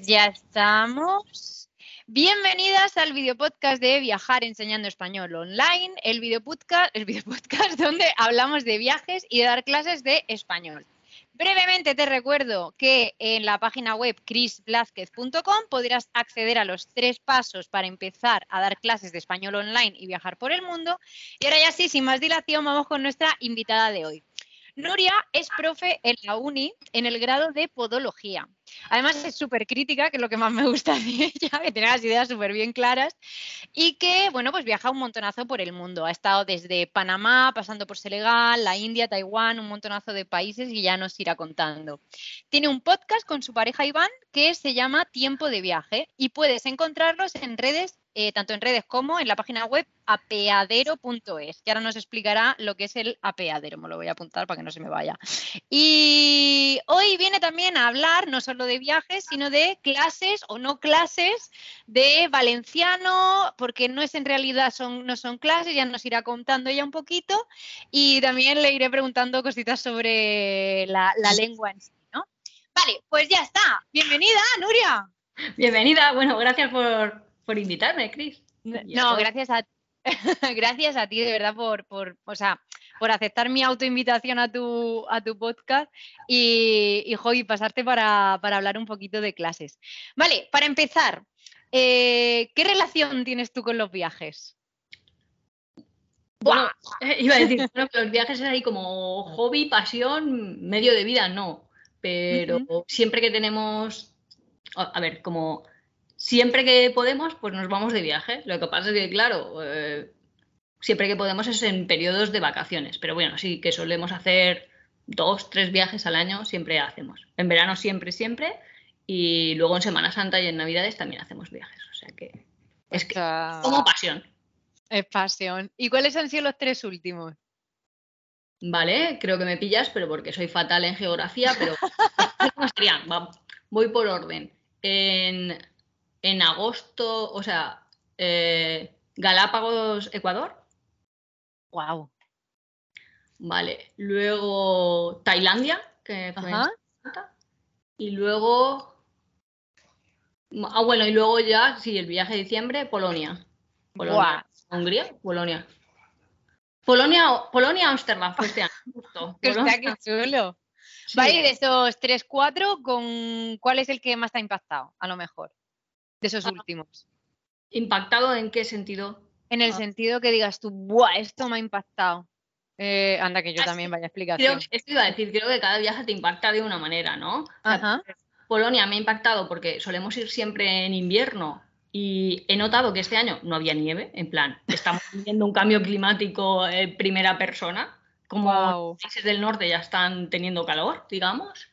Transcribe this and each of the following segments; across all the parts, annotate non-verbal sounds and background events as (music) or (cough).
ya estamos. Bienvenidas al video podcast de Viajar Enseñando Español Online, el video podcast, el video podcast (laughs) donde hablamos de viajes y de dar clases de español. Brevemente te recuerdo que en la página web chrisblázquez.com podrás acceder a los tres pasos para empezar a dar clases de español online y viajar por el mundo. Y ahora ya sí, sin más dilación, vamos con nuestra invitada de hoy. Nuria es profe en la uni en el grado de podología. Además es súper crítica, que es lo que más me gusta de (laughs) ella, que tiene las ideas súper bien claras y que, bueno, pues viaja un montonazo por el mundo. Ha estado desde Panamá, pasando por Senegal, la India, Taiwán, un montonazo de países y ya nos irá contando. Tiene un podcast con su pareja Iván que se llama Tiempo de Viaje y puedes encontrarlos en redes eh, tanto en redes como en la página web apeadero.es, que ahora nos explicará lo que es el apeadero, me lo voy a apuntar para que no se me vaya. Y hoy viene también a hablar no solo de viajes, sino de clases o no clases de valenciano, porque no es en realidad, son, no son clases, ya nos irá contando ella un poquito, y también le iré preguntando cositas sobre la, la lengua en sí, ¿no? Vale, pues ya está. Bienvenida, Nuria. Bienvenida, bueno, gracias por, por invitarme, Cris. No, gracias a, (laughs) gracias a ti, de verdad, por, por, o sea, por aceptar mi autoinvitación a tu, a tu podcast y, y, pasarte para, hablar un poquito de clases. Vale, para empezar, eh, ¿qué relación tienes tú con los viajes? Bueno, (laughs) iba a decir, que los viajes es ahí como hobby, pasión, medio de vida, no. Pero siempre que tenemos, a ver, como siempre que podemos, pues nos vamos de viaje. Lo que pasa es que, claro, eh, siempre que podemos es en periodos de vacaciones. Pero bueno, sí que solemos hacer dos, tres viajes al año, siempre hacemos. En verano siempre, siempre. Y luego en Semana Santa y en Navidades también hacemos viajes. O sea que es que, como pasión. Es pasión. ¿Y cuáles han sido los tres últimos? Vale, creo que me pillas, pero porque soy fatal en geografía, pero (laughs) voy por orden. En en agosto, o sea, eh, Galápagos, Ecuador. Wow. Vale. Luego Tailandia, que fue Y luego. Ah, bueno, y luego ya, sí, el viaje de diciembre, Polonia. Polonia. ¿Hungría? Polonia. Polonia, Polonia, Amsterdam fue este año. Justo. (laughs) qué chulo. Vale, de esos tres, cuatro, ¿con cuál es el que más te ha impactado? A lo mejor de esos ah. últimos. ¿Impactado en qué sentido? En el ah. sentido que digas tú, ¡buah! Esto me ha impactado. Eh, anda, que yo ah, también vaya a explicar. esto iba a decir, creo que cada viaje te impacta de una manera, ¿no? Polonia me ha impactado porque solemos ir siempre en invierno y he notado que este año no había nieve, en plan, estamos viviendo un cambio climático en primera persona, como los países del norte ya están teniendo calor, digamos.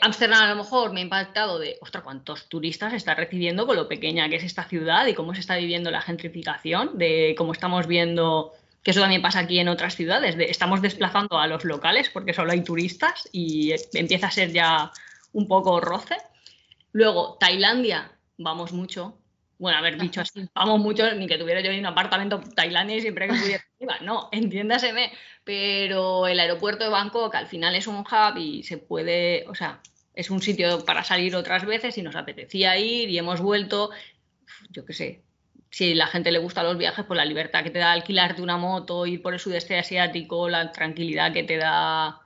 Ámsterdam a lo mejor me ha impactado de, ostras, cuántos turistas está recibiendo con lo pequeña que es esta ciudad y cómo se está viviendo la gentrificación, de cómo estamos viendo, que eso también pasa aquí en otras ciudades, de, estamos desplazando a los locales porque solo hay turistas y empieza a ser ya un poco roce. Luego, Tailandia, vamos mucho, bueno, haber dicho así, vamos mucho, ni que tuviera yo un apartamento Tailandia y siempre que pudiera. (laughs) Iba, no, entiéndaseme, pero el aeropuerto de Bangkok al final es un hub y se puede, o sea, es un sitio para salir otras veces y nos apetecía ir y hemos vuelto, yo qué sé, si a la gente le gusta los viajes, pues la libertad que te da alquilarte una moto, ir por el sudeste asiático, la tranquilidad que te da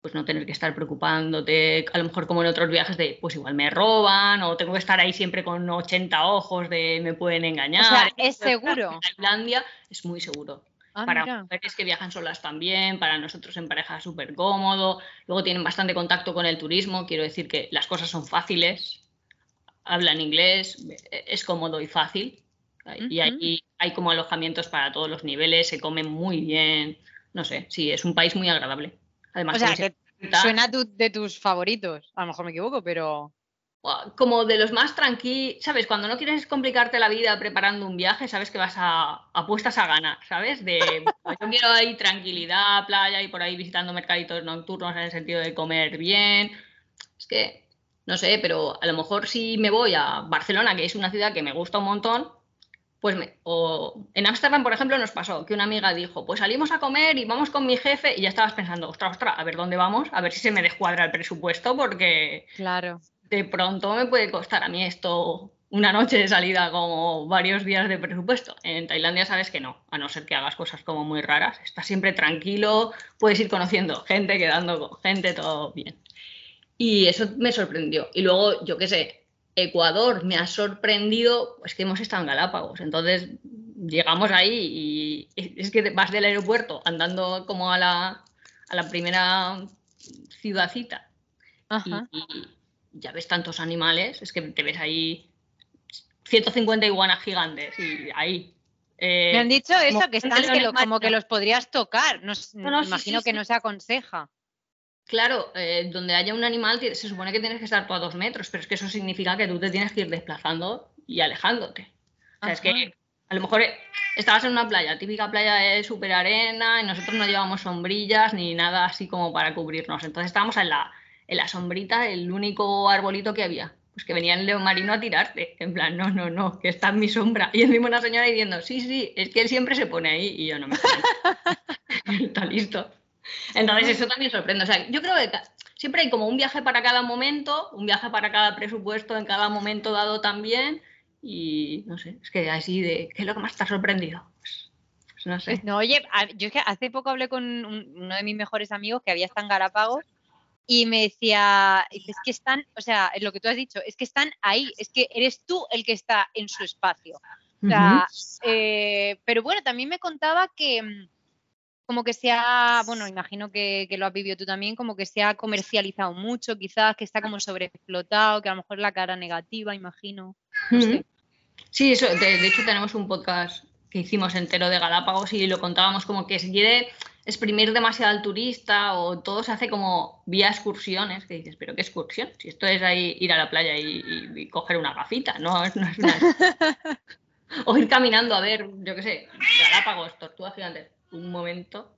pues no tener que estar preocupándote, a lo mejor como en otros viajes de, pues igual me roban o tengo que estar ahí siempre con 80 ojos de me pueden engañar. O sea, es seguro. Tailandia es muy seguro. Ah, para mujeres que viajan solas también, para nosotros en pareja súper cómodo. Luego tienen bastante contacto con el turismo, quiero decir que las cosas son fáciles, hablan inglés, es cómodo y fácil. Y ahí hay como alojamientos para todos los niveles, se come muy bien. No sé, sí, es un país muy agradable. Además, o sea, que suena de tus favoritos. A lo mejor me equivoco, pero. Como de los más tranquilos, ¿sabes? Cuando no quieres complicarte la vida preparando un viaje, sabes que vas a apuestas a ganar, ¿sabes? De yo quiero ahí tranquilidad, playa y por ahí visitando mercaditos nocturnos en el sentido de comer bien. Es que, no sé, pero a lo mejor si me voy a Barcelona, que es una ciudad que me gusta un montón, pues o en Ámsterdam, por ejemplo, nos pasó que una amiga dijo, pues salimos a comer y vamos con mi jefe y ya estabas pensando, ostras, ostras, a ver dónde vamos, a ver si se me descuadra el presupuesto porque... Claro. de pronto me puede costar a mí esto una noche de salida como varios días de presupuesto. En Tailandia sabes que no, a no ser que hagas cosas como muy raras. Estás siempre tranquilo, puedes ir conociendo gente, quedando con gente, todo bien. Y eso me sorprendió. Y luego, yo qué sé, Ecuador me ha sorprendido, pues que hemos estado en Galápagos. Entonces llegamos ahí y es que vas del aeropuerto andando como a la, a la primera ciudadcita. y ya ves tantos animales, es que te ves ahí 150 iguanas gigantes y ahí. Eh, Me han dicho eso, que están como que los podrías tocar. No, imagino que no se aconseja. Claro, eh, donde haya un animal se supone que tienes que estar tú a dos metros, pero es que eso significa que tú te tienes que ir desplazando y alejándote. O sea, es que a lo mejor eh, estabas en una playa, típica playa de super arena, y nosotros no llevamos sombrillas ni nada así como para cubrirnos. Entonces estábamos en la, en la sombrita, el único arbolito que había pues que venía el león marino a tirarte. En plan, no, no, no, que está en mi sombra. Y encima una señora diciendo, sí, sí, es que él siempre se pone ahí y yo no me Está (laughs) (laughs) listo. Entonces eso también sorprende. O sea, yo creo que siempre hay como un viaje para cada momento, un viaje para cada presupuesto en cada momento dado también. Y no sé, es que así de, ¿qué es lo que más te ha sorprendido? Pues, pues no sé. No, oye, yo es que hace poco hablé con uno de mis mejores amigos que había estado en Galápagos y me decía, es que están, o sea, lo que tú has dicho, es que están ahí, es que eres tú el que está en su espacio. Eh, pero bueno, también me contaba que mm, como que se ha, bueno, imagino que, lo has vivido tú también, como que se ha comercializado mucho, quizás que está como sobreexplotado, que a lo mejor la cara negativa, imagino. Sí, eso, de, hecho tenemos un podcast que hicimos entero de Galápagos y lo contábamos como que se quiere exprimir demasiado al turista o todo se hace como vía excursiones, que dices, pero ¿qué excursión? Si esto es ahí ir a la playa y, coger una gafita, no, (laughs) es (laughs) o ir caminando a ver, yo qué sé, Galápagos, tortugas gigantes, un momento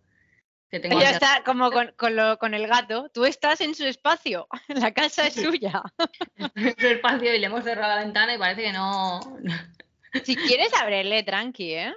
que tengo... Ya está, como con, con, el gato, tú estás en su espacio, (laughs) la casa es suya. (laughs) en su espacio y le hemos cerrado la ventana y parece que no... Si quieres abrirle, tranqui, ¿eh?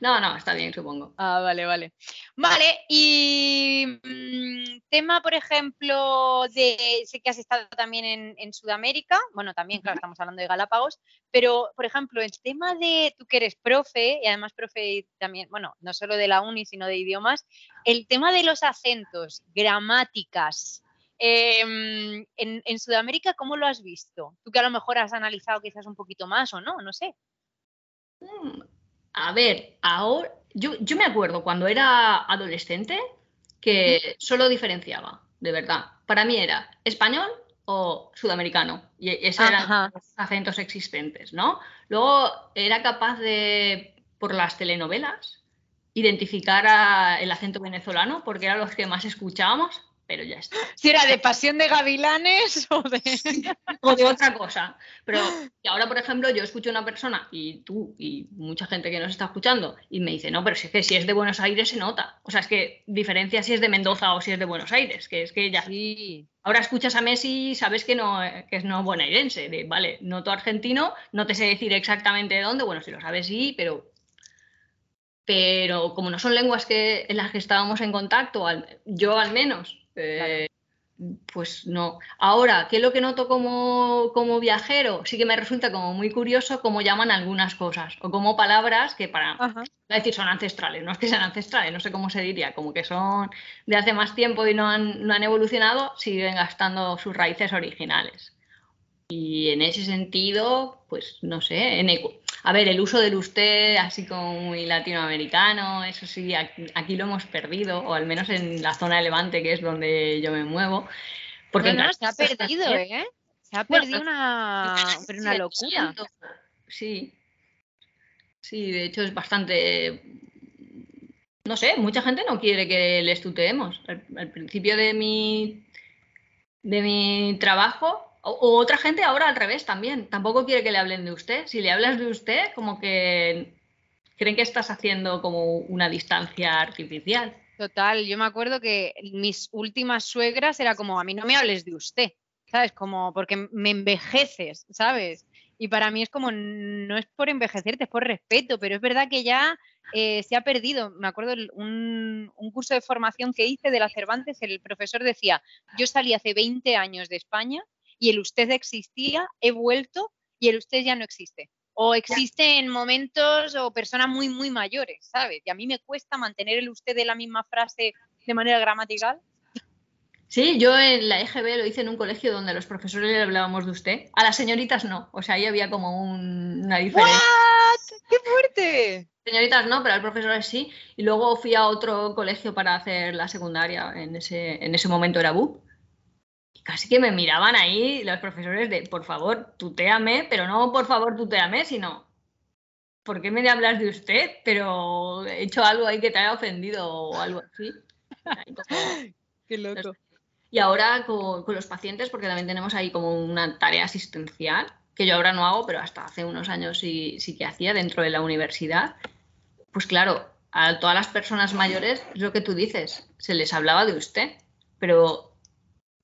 No, no, está bien, supongo. Ah, vale, vale. Vale, y mm, tema, por ejemplo, de, sé que has estado también en, Sudamérica, bueno, también, claro, estamos hablando de Galápagos, pero, por ejemplo, el tema de, tú que eres profe, y además profe también, bueno, no solo de la uni, sino de idiomas, el tema de los acentos, gramáticas, em, en, en Sudamérica, ¿cómo lo has visto? Tú que a lo mejor has analizado quizás un poquito más o no, no sé. Mm, a ver, ahora, yo, me acuerdo cuando era adolescente que solo diferenciaba, de verdad. Para mí era español o sudamericano. Y esos eran los acentos existentes, ¿no? Luego era capaz de, por las telenovelas, identificar el acento venezolano, porque eran los que más escuchábamos pero ya está. Si era de pasión de gavilanes (laughs) o de... o de otra cosa. Pero ahora, por ejemplo, yo escucho a una persona y tú y mucha gente que nos está escuchando y me dice, no, pero si es que si es de Buenos Aires se nota. O sea, es que diferencia si es de Mendoza o si es de Buenos Aires, que es que ya... Sí. Ahora escuchas a Messi y sabes que no que es no bonaerense, de, vale, noto argentino, no te sé decir exactamente de dónde, bueno, si lo sabes sí, pero pero como no son lenguas que, en las que estábamos en contacto, yo al menos, eh, pues no. Ahora, ¿qué es lo que noto como, como, viajero? Sí que me resulta como muy curioso cómo llaman algunas cosas o como palabras que para decir son ancestrales, no es que sean ancestrales, no sé cómo se diría, como que son de hace más tiempo y no han, no han evolucionado, siguen gastando sus raíces originales. Y en ese sentido, pues no sé, en, a ver, el uso del usted, así como muy latinoamericano, eso sí, aquí, lo hemos perdido, o al menos en la zona de Levante, que es donde yo me muevo. Porque no, se ha perdido, ¿eh? Se ha perdido una, una locura. Sí. Sí, de hecho es bastante. No sé, mucha gente no quiere que les tuteemos. al principio de mi, de mi trabajo o, otra gente ahora al revés también. Tampoco quiere que le hablen de usted. Si le hablas de usted, como que creen que estás haciendo como una distancia artificial. Total, yo me acuerdo que mis últimas suegras era como, a mí no me hables de usted, ¿sabes? Como porque me envejeces, ¿sabes? Y para mí es como, no es por envejecerte, es por respeto, pero es verdad que ya eh, se ha perdido. Me acuerdo un, un, curso de formación que hice de la Cervantes, el profesor decía, yo salí hace 20 años de España y el usted existía, he vuelto y el usted ya no existe. O existe en momentos o personas muy, muy mayores, ¿sabes? Y a mí me cuesta mantener el usted de la misma frase de manera gramatical. Sí, yo en la EGB lo hice en un colegio donde a los profesores le hablábamos de usted. A las señoritas no. O sea, ahí había como una diferencia. ¡Qué fuerte! Señoritas no, pero al profesor sí. Y luego fui a otro colegio para hacer la secundaria. En ese, en ese momento era BUP. Casi que me miraban ahí los profesores de, por favor, tuteame, pero no por favor tuteame, sino, ¿por qué me hablas de usted? Pero he hecho algo ahí que te haya ofendido o algo así. (laughs) Qué loco. Y ahora con, los pacientes, porque también tenemos ahí como una tarea asistencial, que yo ahora no hago, pero hasta hace unos años sí, sí que hacía dentro de la universidad. Pues claro, a todas las personas mayores, es lo que tú dices, se les hablaba de usted, pero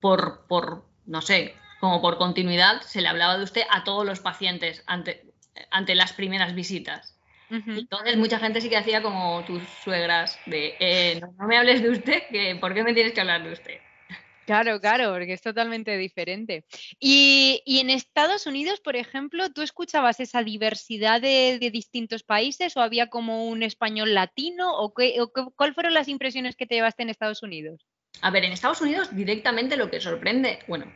por, por, no sé, como por continuidad, se le hablaba de usted a todos los pacientes ante, ante las primeras visitas. Entonces mucha gente sí que hacía como tus suegras de, eh, no, no, me hables de usted, que ¿por qué me tienes que hablar de usted? Claro, claro, porque es totalmente diferente. Y, en Estados Unidos, por ejemplo, ¿tú escuchabas esa diversidad de, distintos países o había como un español latino? ¿O, qué, cuáles fueron las impresiones que te llevaste en Estados Unidos? A ver, en Estados Unidos directamente lo que sorprende, bueno,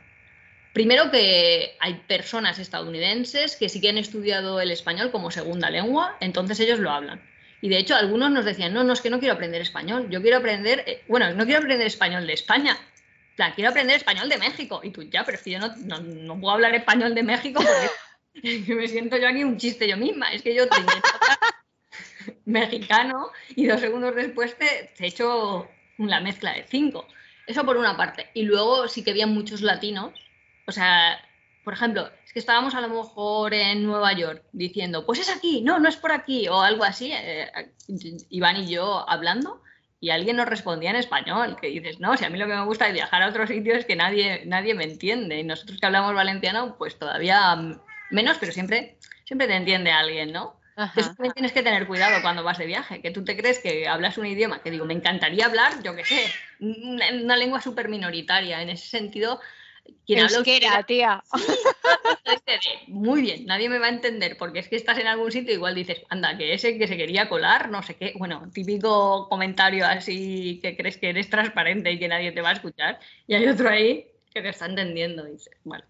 primero que hay personas estadounidenses que sí que han estudiado el español como segunda lengua, entonces ellos lo hablan. Y de hecho algunos nos decían, no, no, es que no quiero aprender español, yo quiero aprender, eh, bueno, no quiero aprender español de España, plan, quiero aprender español de México. Y tú, ya, pero es que yo no, puedo hablar español de México porque (laughs) me siento yo aquí un chiste yo misma. Es que yo tengo (laughs) mexicano y dos segundos después te, he hecho la mezcla de cinco. Eso por una parte. Y luego sí que había muchos latinos. O sea, por ejemplo, es que estábamos a lo mejor en Nueva York diciendo, pues es aquí, no, no es por aquí, o algo así, eh, Iván y yo hablando, y alguien nos respondía en español, que dices, no, si a mí lo que me gusta de viajar a otros sitios es que nadie, nadie me entiende. Y nosotros que hablamos valenciano, pues todavía menos, pero siempre, siempre te entiende alguien, ¿no? Entonces también tienes que tener cuidado cuando vas de viaje, que tú te crees que hablas un idioma, que digo, me encantaría hablar, yo qué sé, una lengua súper minoritaria. En ese sentido, quien Euskera, tía. (laughs) Muy bien, nadie me va a entender porque es que estás en algún sitio y igual dices, anda, que ese que se quería colar, no sé qué. Bueno, típico comentario así que crees que eres transparente y que nadie te va a escuchar. Y hay otro ahí que te está entendiendo. Y dices, bueno.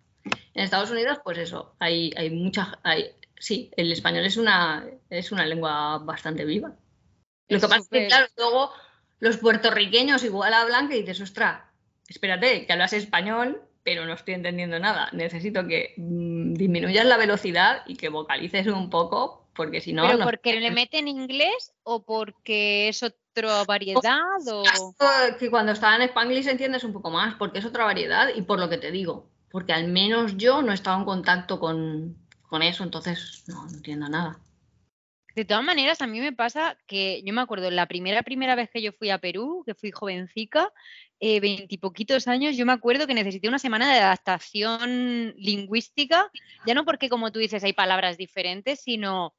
En Estados Unidos, pues eso, hay, hay mucha. Hay, sí, el español es una, es una lengua bastante viva. Lo que pasa es que, claro, luego los puertorriqueños igual hablan que dices, ostras, espérate, que hablas español pero no estoy entendiendo nada. Necesito que mm, disminuyas la velocidad y que vocalices un poco, porque si no... ¿Pero porque le meten inglés o porque es otra variedad? O... Que cuando estaba en Spanglish entiendes un poco más, porque es otra variedad y por lo que te digo, porque al menos yo no he estado en contacto con, con eso, entonces no, no entiendo nada. De todas maneras, a mí me pasa que yo me acuerdo, la primera, primera vez que yo fui a Perú, que fui jovencica, eh, veintipoquitos años, yo me acuerdo que necesité una semana de adaptación lingüística, ya no porque, como tú dices, hay palabras diferentes, sino,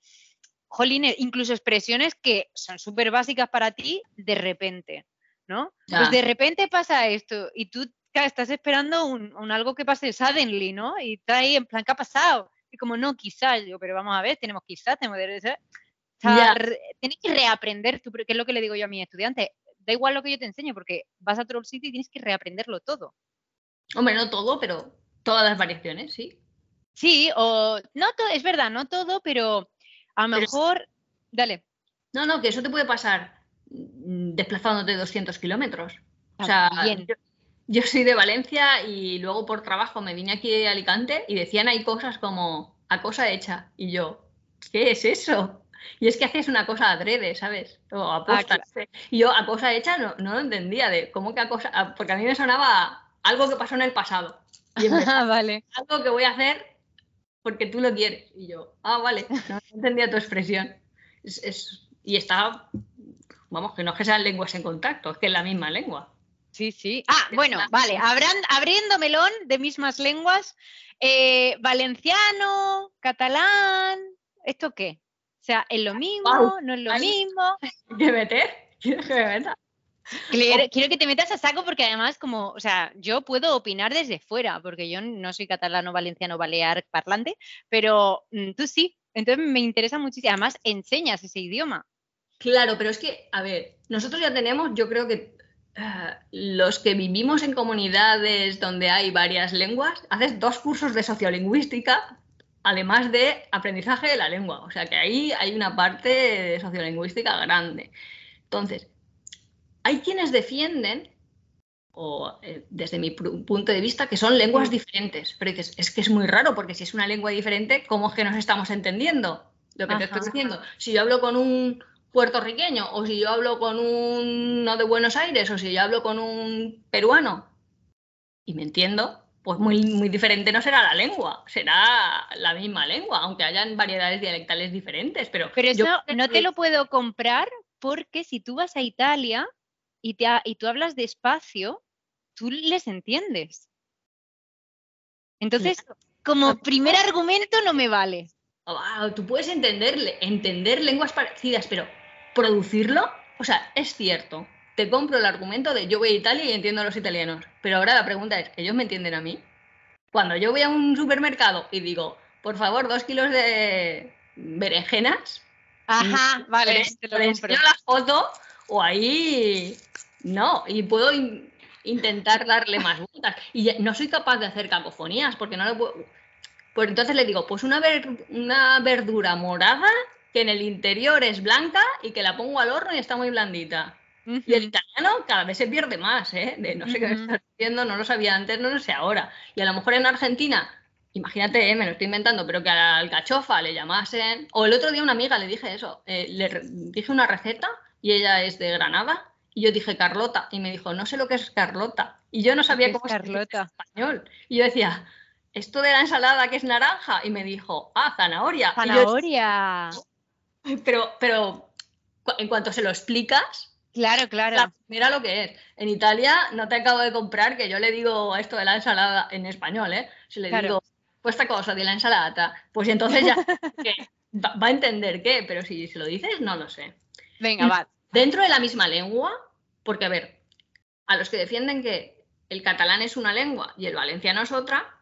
jolín, incluso expresiones que son súper básicas para ti de repente, ¿no? Pues de repente pasa esto y tú estás esperando un, algo que pase suddenly, ¿no? Y está ahí en plan, ¿qué ha pasado? Y como, no, quizás, yo, pero vamos a ver, tenemos quizás, tenemos tienes que reaprender, tú, que es lo que le digo yo a mis estudiantes. Da igual lo que yo te enseño, porque vas a otro sitio y tienes que reaprenderlo todo. Hombre, no todo, pero todas las variaciones, sí. Sí, o no todo, es verdad, no todo, pero a lo mejor. Dale. No, no, que eso te puede pasar mm, desplazándote 200 kilómetros. O sea, yo, yo, soy de Valencia y luego por trabajo me vine aquí a Alicante y decían ahí cosas como a cosa hecha. Y yo, ¿qué es eso? Y es que haces una cosa adrede, ¿sabes? O ah, apostas. Y yo a cosa hecha no, no lo entendía de cómo que a cosa, porque a mí me sonaba algo que pasó en el pasado. Y (laughs) vale. Algo que voy a hacer porque tú lo quieres. Y yo, ah, vale, no entendía tu expresión. Es, y está, vamos, que no es que sean lenguas en contacto, es que es la misma lengua. Sí, sí. Ah, bueno, vale, abriendo melón de mismas lenguas, eh, valenciano, catalán, ¿esto qué? O sea, ¿es lo mismo? ¿No es lo mismo? (laughs) ¿Qué meter? ¿Quieres que me meta? Quiero, que te metas a saco porque además, como, o sea, yo puedo opinar desde fuera, porque yo no soy catalano, valenciano, balear, parlante, pero mm, tú sí. Entonces me interesa muchísimo. Además, enseñas ese idioma. Claro, pero es que, a ver, nosotros ya tenemos, yo creo que los que vivimos en comunidades donde hay varias lenguas, haces dos cursos de sociolingüística, además de aprendizaje de la lengua. O sea que ahí hay una parte de sociolingüística grande. Entonces, hay quienes defienden, o eh, desde mi punto de vista, que son lenguas diferentes. Pero es, que es muy raro, porque si es una lengua diferente, ¿cómo es que nos estamos entendiendo? Lo que te estoy diciendo. Si yo hablo con un puertorriqueño, o si yo hablo con uno de Buenos Aires, o si yo hablo con un peruano, y me entiendo, pues muy, muy diferente no será la lengua, será la misma lengua, aunque hayan variedades dialectales diferentes. Pero, pero eso no te lo puedo comprar porque si tú vas a Italia y, te y tú hablas despacio, tú les entiendes. Entonces, como primer argumento no me vale. tú puedes entenderle, entender lenguas parecidas, pero producirlo, o sea, es cierto. Te compro el argumento de yo voy a Italia y entiendo a los italianos. Pero ahora la pregunta es, ¿ellos me entienden a mí? Cuando yo voy a un supermercado y digo, por favor, dos kilos de berenjenas, Ajá, vale, te lo la foto o ahí no, y puedo intentar darle más (laughs) vueltas. Y no soy capaz de hacer cacofonías porque no lo puedo. Pues entonces le digo, pues una, una verdura morada que en el interior es blanca y que la pongo al horno y está muy blandita. Y el italiano cada vez se pierde más, ¿eh? De no sé qué me estás diciendo, no lo sabía antes, no lo sé ahora. Y a lo mejor en Argentina imagínate, eh, me lo estoy inventando, pero que a la alcachofa le llamasen. O el otro día una amiga le dije eso, eh, le dije una receta y ella es de Granada y yo dije Carlota y me dijo, no sé lo que es Carlota. Y yo no sabía cómo es Carlota? en español. Y yo decía, esto de la ensalada que es naranja y me dijo, ah, zanahoria. Zanahoria. (laughs) pero, pero en cuanto se lo explicas, Claro, claro. Mira lo que es. En Italia no te acabo de comprar que yo le digo esto de la ensalada en español, ¿eh? Si le digo pues esta cosa de la ensalada, pues entonces ya (laughs) va, a entender qué, pero si se lo dices, no lo sé. Venga, va. Dentro de la misma lengua, porque a ver, a los que defienden que el catalán es una lengua y el valenciano es otra,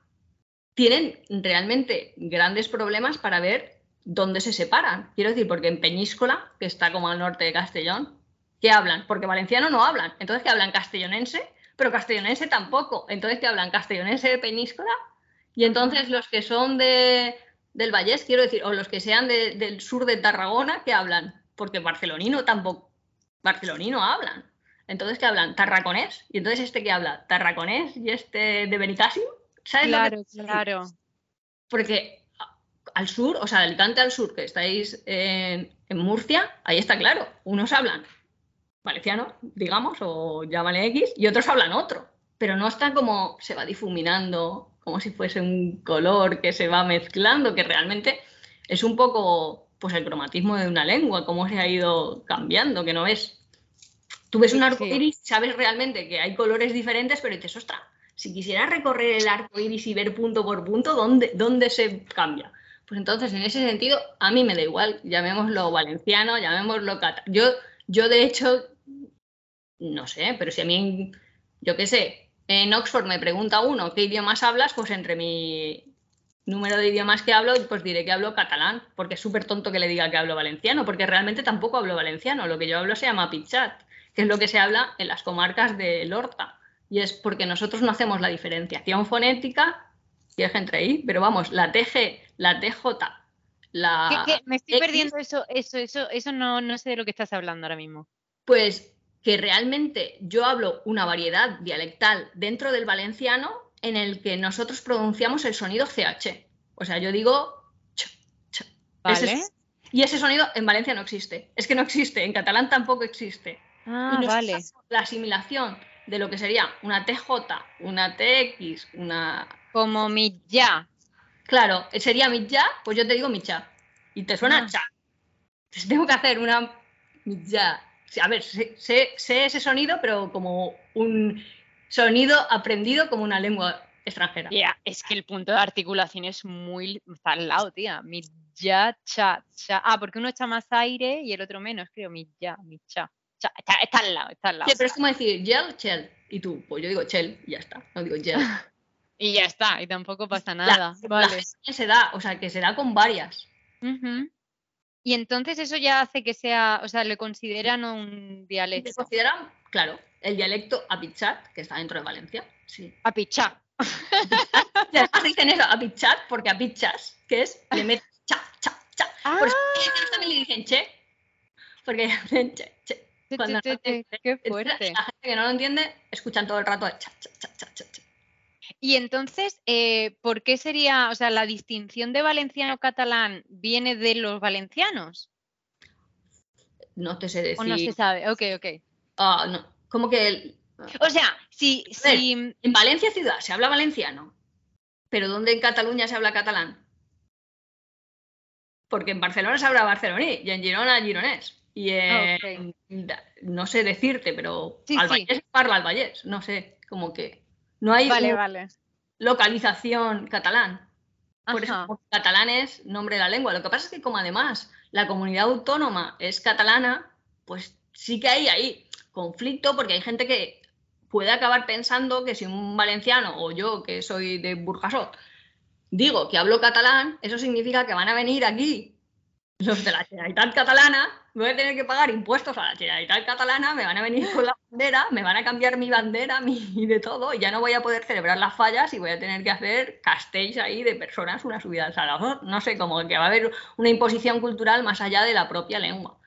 tienen realmente grandes problemas para ver dónde se separan. Quiero decir, porque en Peñíscola, que está como al norte de Castellón, ¿qué hablan? Porque valenciano no hablan. Entonces, ¿qué hablan? Castellonense, pero castellonense tampoco. Entonces, ¿qué hablan? Castellonense de Peñíscola y entonces los que son de, del Vallés, quiero decir, o los que sean del sur de Tarragona, ¿qué hablan? Porque barcelonino tampoco, barcelonino hablan. Entonces, ¿qué hablan? Tarraconés. Y entonces, ¿este qué habla? Tarraconés y este de Benicassim. ¿Sabes claro, claro. Porque al sur, o sea, Alicante al sur, que estáis en, en, Murcia, ahí está claro. Unos hablan valenciano, digamos, o llámale X, y otros hablan otro. Pero no está como se va difuminando como si fuese un color que se va mezclando, que realmente es un poco pues el cromatismo de una lengua, cómo se ha ido cambiando, que no ves. Tú ves un arco iris, sabes realmente que hay colores diferentes, pero dices, ostras, si quisiera recorrer el arco iris y ver punto por punto, ¿dónde, dónde se cambia? Pues entonces, en ese sentido, a mí me da igual, llamémoslo valenciano, llamémoslo catalán. Yo, yo, de hecho, no sé, pero si a mí, yo qué sé, en Oxford me pregunta uno qué idiomas hablas, pues entre mi número de idiomas que hablo, pues diré que hablo catalán, porque es súper tonto que le diga que hablo valenciano, porque realmente tampoco hablo valenciano, lo que yo hablo se llama pichat, que es lo que se habla en las comarcas de Horta, y es porque nosotros no hacemos la diferenciación fonética, y es entre ahí, pero vamos, la TG, la TJ, la... Me estoy perdiendo eso, eso, eso, eso no, no sé de lo que estás hablando ahora mismo. Pues que realmente yo hablo una variedad dialectal dentro del valenciano en el que nosotros pronunciamos el sonido CH. O sea, yo digo ch, ch. y ese sonido en Valencia no existe. Es que no existe, en catalán tampoco existe. Ah, vale. La asimilación de lo que sería una TJ, una TX, una. Como mi ya. Claro, sería mi ya, pues yo te digo mi cha. Y te suena ah. cha. Entonces tengo que hacer una mi ya a ver, sé, ese sonido, pero como un sonido aprendido como una lengua extranjera. Es que el punto de articulación es muy está al lado, tía. Mi ya, cha, cha. Ah, porque uno echa más aire y el otro menos, creo. Mi ya, mi cha. está, al lado, está al lado. Sí, pero es como decir gel, chel. Y tú, pues yo digo chel y ya está. No digo gel. (laughs) y ya está, y tampoco pasa nada. vale. se da, o sea, que se da con varias. Y entonces eso ya hace que sea, o sea, le consideran un dialecto. Le consideran, claro, el dialecto apichat, que está dentro de Valencia. Sí. Apichat. (laughs) Además dicen eso, apichat, porque apichas, que es le metes cha, cha, cha. Ah. Por eso también le dicen che, porque hacen che, che. Cuando Qué fuerte. La gente que no lo entiende escuchan todo el rato cha, cha, cha, cha, cha. Y entonces, eh, ¿por qué sería, o sea, la distinción de valenciano-catalán viene de los valencianos? No te sé decir. O no se sabe, ok, ok. Ah, no. Como que. O sea, si, si. En Valencia ciudad se habla valenciano, pero ¿dónde en Cataluña se habla catalán? Porque en Barcelona se habla barceloní y en Girona gironés. Y en, no sé decirte, pero sí, al sí. parla al Vallés, no sé, como que no hay localización catalán. Por eso catalán es nombre de la lengua. Lo que pasa es que como además la comunidad autónoma es catalana, pues sí que hay ahí conflicto porque hay gente que puede acabar pensando que si un valenciano o yo que soy de Burjasot digo que hablo catalán, eso significa que van a venir aquí los de la Generalitat catalana, voy a tener que pagar impuestos a la Generalitat catalana, me van a venir con la bandera, me van a cambiar mi bandera mi, de todo, y ya no voy a poder celebrar las fallas y voy a tener que hacer castells ahí de personas, una subida al salado. No sé, como que va a haber una imposición cultural más allá de la propia lengua.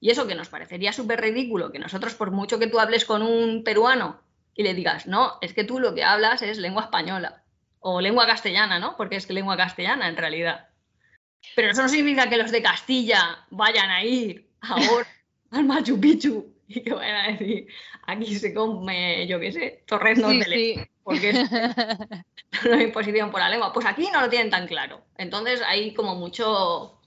Y eso que nos parecería súper ridículo, que nosotros, por mucho que tú hables con un peruano y le digas, no, es que tú lo que hablas es lengua española o lengua castellana, ¿no? Porque es que lengua castellana en realidad pero eso no significa que los de Castilla vayan a ir ahora al Machu Picchu (laughs) y que vayan a decir, aquí se come, yo qué sé, torreznos de leche, porque es (laughs) una imposición por la lengua. Pues aquí no lo tienen tan claro. Entonces hay como mucho...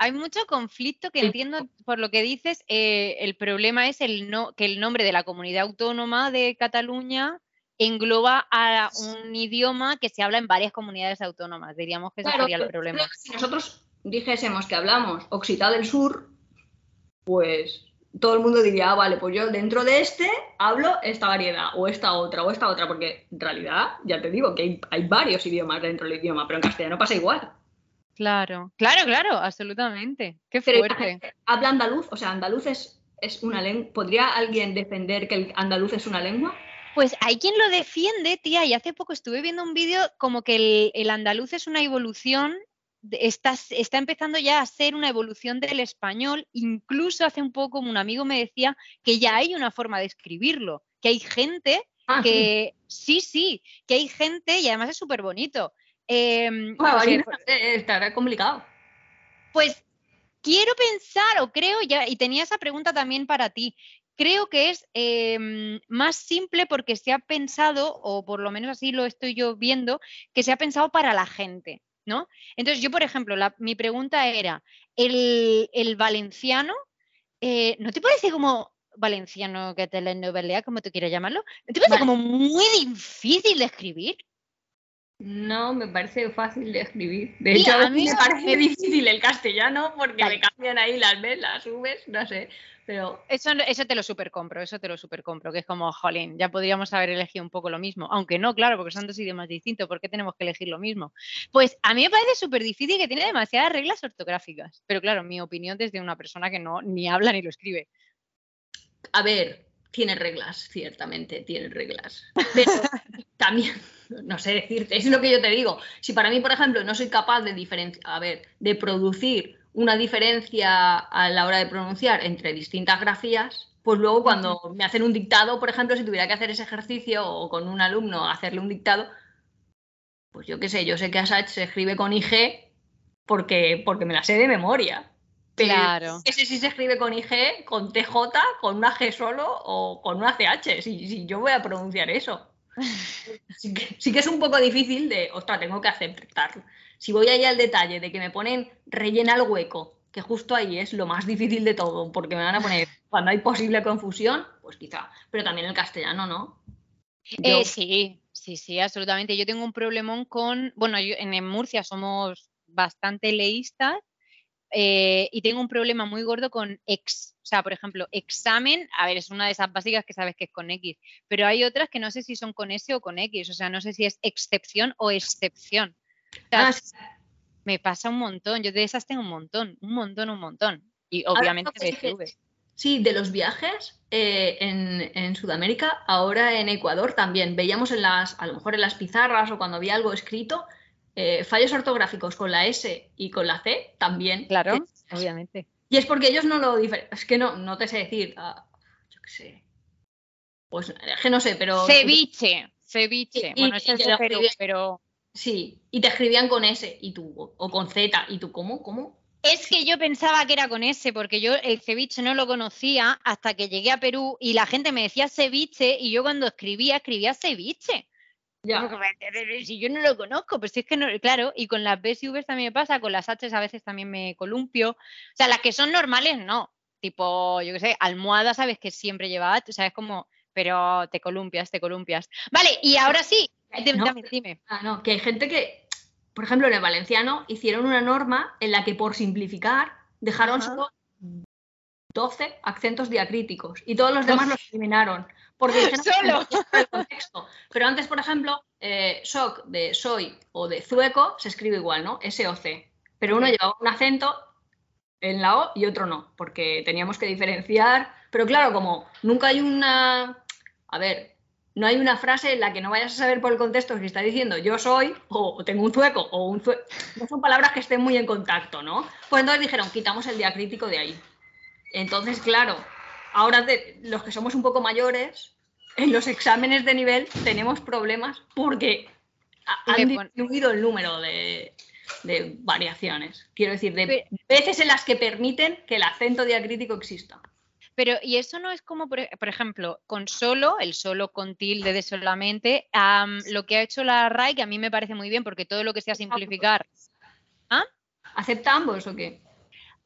Hay mucho conflicto que entiendo por lo que dices. Eh, el problema es el no, que el nombre de la comunidad autónoma de Cataluña engloba a un idioma que se habla en varias comunidades autónomas. Diríamos que ese sería el problema. Nosotros dijésemos que hablamos Occitá del Sur, pues todo el mundo diría, ah, vale, pues yo dentro de este hablo esta variedad, o esta otra, o esta otra, porque en realidad, ya te digo, que hay, varios idiomas dentro del idioma, pero en castellano pasa igual. Claro, claro, claro, absolutamente. Qué fuerte. ¿Habla andaluz? O sea, andaluz es, es una lengua. ¿Podría alguien defender que el andaluz es una lengua? Pues hay quien lo defiende, tía, y hace poco estuve viendo un vídeo como que el, andaluz es una evolución, está, está, empezando ya a ser una evolución del español, incluso hace un poco un amigo me decía que ya hay una forma de escribirlo, que hay gente ah, que, sí. sí, que hay gente y además es súper bonito. Em, pues, estará complicado. Pues quiero pensar o creo ya, y tenía esa pregunta también para ti, creo que es em, más simple porque se ha pensado, o por lo menos así lo estoy yo viendo, que se ha pensado para la gente, ¿no? Entonces yo, por ejemplo, mi pregunta era, ¿el, valenciano, eh, ¿no te parece como valenciano que te telenovela, como tú quieras llamarlo? ¿No te parece como muy difícil de escribir? No, me parece fácil de escribir. De hecho, a mí me parece (laughs) difícil el castellano porque me cambian ahí las B, las subes, no sé. Pero... Eso, eso te lo super compro, eso te lo super compro, que es como, jolín, ya podríamos haber elegido un poco lo mismo. Aunque no, claro, porque son dos idiomas distintos, ¿por qué tenemos que elegir lo mismo? Pues a mí me parece súper difícil que tiene demasiadas reglas ortográficas. Pero claro, mi opinión desde una persona que no ni habla ni lo escribe. A ver, tiene reglas, ciertamente, tiene reglas. (laughs) Pero también, no sé decirte, es lo que yo te digo. Si para mí, por ejemplo, no soy capaz de diferenciar, a ver, de producir una diferencia a la hora de pronunciar entre distintas grafías, pues luego cuando me hacen un dictado, por ejemplo, si tuviera que hacer ese ejercicio o con un alumno hacerle un dictado, pues yo qué sé, yo sé que Asach se escribe con IG porque, porque me la sé de memoria. Pero claro. ese sí se escribe con IG, con TJ, con una G solo o con una CH, si, si yo voy a pronunciar eso. (laughs) Sí que, sí que, es un poco difícil de, ostras, tengo que aceptarlo. Si voy ahí al detalle de que me ponen rellena el hueco, que justo ahí es lo más difícil de todo, porque me van a poner (laughs) cuando hay posible confusión, pues quizá, pero también el castellano, ¿no? Eh, sí, sí, sí, absolutamente. Yo tengo un problemón con, bueno, en Murcia somos bastante leístas eh, y tengo un problema muy gordo con ex. O sea, por ejemplo, examen, a ver, es una de esas básicas que sabes que es con X, pero hay otras que no sé si son con S o con X, o sea, no sé si es excepción o excepción. Ah, me pasa un montón, yo de esas tengo un montón, un montón, un montón. Y obviamente BSV. Sí, de los viajes eh, en, Sudamérica, ahora en Ecuador también. Veíamos en las, a lo mejor en las pizarras o cuando había algo escrito, eh, fallos ortográficos con la S y con la C también. Claro, obviamente. Y es porque ellos no lo Es que no, no te sé decir. Ah, yo qué sé. Pues es que no sé, pero. Ceviche. Ceviche. bueno, eso es de pero. Sí, y te escribían con S y tú, o con Z, y tú, ¿cómo? ¿Cómo? Es que yo pensaba que era con S, porque yo el ceviche no lo conocía hasta que llegué a Perú y la gente me decía ceviche y yo cuando escribía, escribía ceviche. Ya. Si yo no lo conozco, pues si es que no, claro, y con las Bs y Vs también me pasa, con las H a veces también me columpio. O sea, las que son normales, no. Tipo, yo qué sé, almohada, sabes que siempre lleva H, o sea, es como, pero te columpias, te columpias. Vale, y ahora sí, dime. Ah, no, que hay gente que, por ejemplo, en el valenciano hicieron una norma en la que por simplificar dejaron solo 12 acentos diacríticos y todos los demás los eliminaron. Porque (laughs) Solo. El contexto. Pero antes, por ejemplo, eh, shock de soy o de zueco se escribe igual, ¿no? S-O-C. Pero uno llevaba un acento en la O y otro no, porque teníamos que diferenciar. Pero claro, como nunca hay una. A ver, no hay una frase en la que no vayas a saber por el contexto si está diciendo yo soy o tengo un zueco o un zueco. No son palabras que estén muy en contacto, ¿no? Pues entonces dijeron, quitamos el diacrítico de ahí. Entonces, claro, ahora los que somos un poco mayores, en los exámenes de nivel tenemos problemas porque han disminuido el número de, variaciones. Quiero decir, de veces en las que permiten que el acento diacrítico exista. Pero, y eso no es como, por, ejemplo, con solo, el solo con tilde de solamente, lo que ha hecho la RAI, que a mí me parece muy bien, porque todo lo que sea simplificar. ¿Ah? ¿Acepta ambos o qué?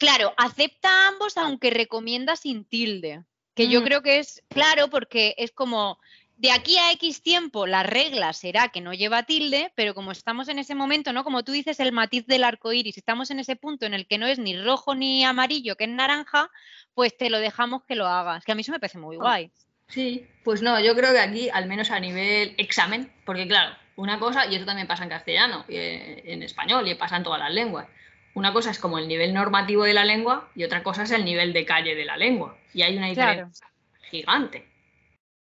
Claro, acepta ambos, aunque recomienda sin tilde. Que yo creo que es claro porque es como de aquí a X tiempo la regla será que no lleva tilde, pero como estamos en ese momento, ¿no? Como tú dices, el matiz del arco iris, estamos en ese punto en el que no es ni rojo ni amarillo, que es naranja, pues te lo dejamos que lo hagas. Que a mí eso me parece muy guay. Sí, pues no, yo creo que aquí, al menos a nivel examen, porque claro, una cosa, y eso también pasa en castellano, y en español, y pasa en todas las lenguas una cosa es como el nivel normativo de la lengua y otra cosa es el nivel de calle de la lengua. Y hay una diferencia gigante.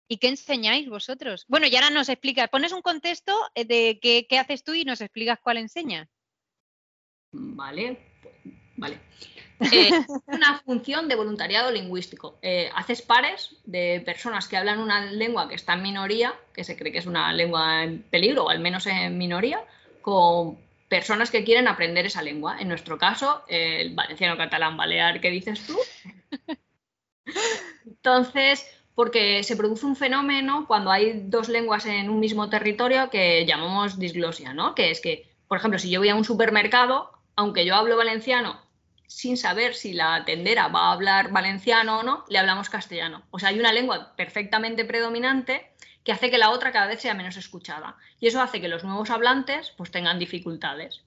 ¿Y qué enseñáis vosotros? Bueno, y ahora nos explicas, pones un contexto eh, de qué, haces tú y nos explicas cuál enseñas. Vale, vale. (laughs) Eh, una función de voluntariado lingüístico. Eh, haces pares de personas que hablan una lengua que está en minoría, que se cree que es una lengua en peligro, o al menos en minoría, con personas que quieren aprender esa lengua. En nuestro caso, el valenciano catalán balear ¿qué dices tú. (laughs) Entonces, porque se produce un fenómeno cuando hay dos lenguas en un mismo territorio que llamamos disglosia, ¿no? Que es que, por ejemplo, si yo voy a un supermercado, aunque yo hablo valenciano sin saber si la tendera va a hablar valenciano o no, le hablamos castellano. O sea, hay una lengua perfectamente predominante que hace que la otra cada vez sea menos escuchada. Y eso hace que los nuevos hablantes pues tengan dificultades.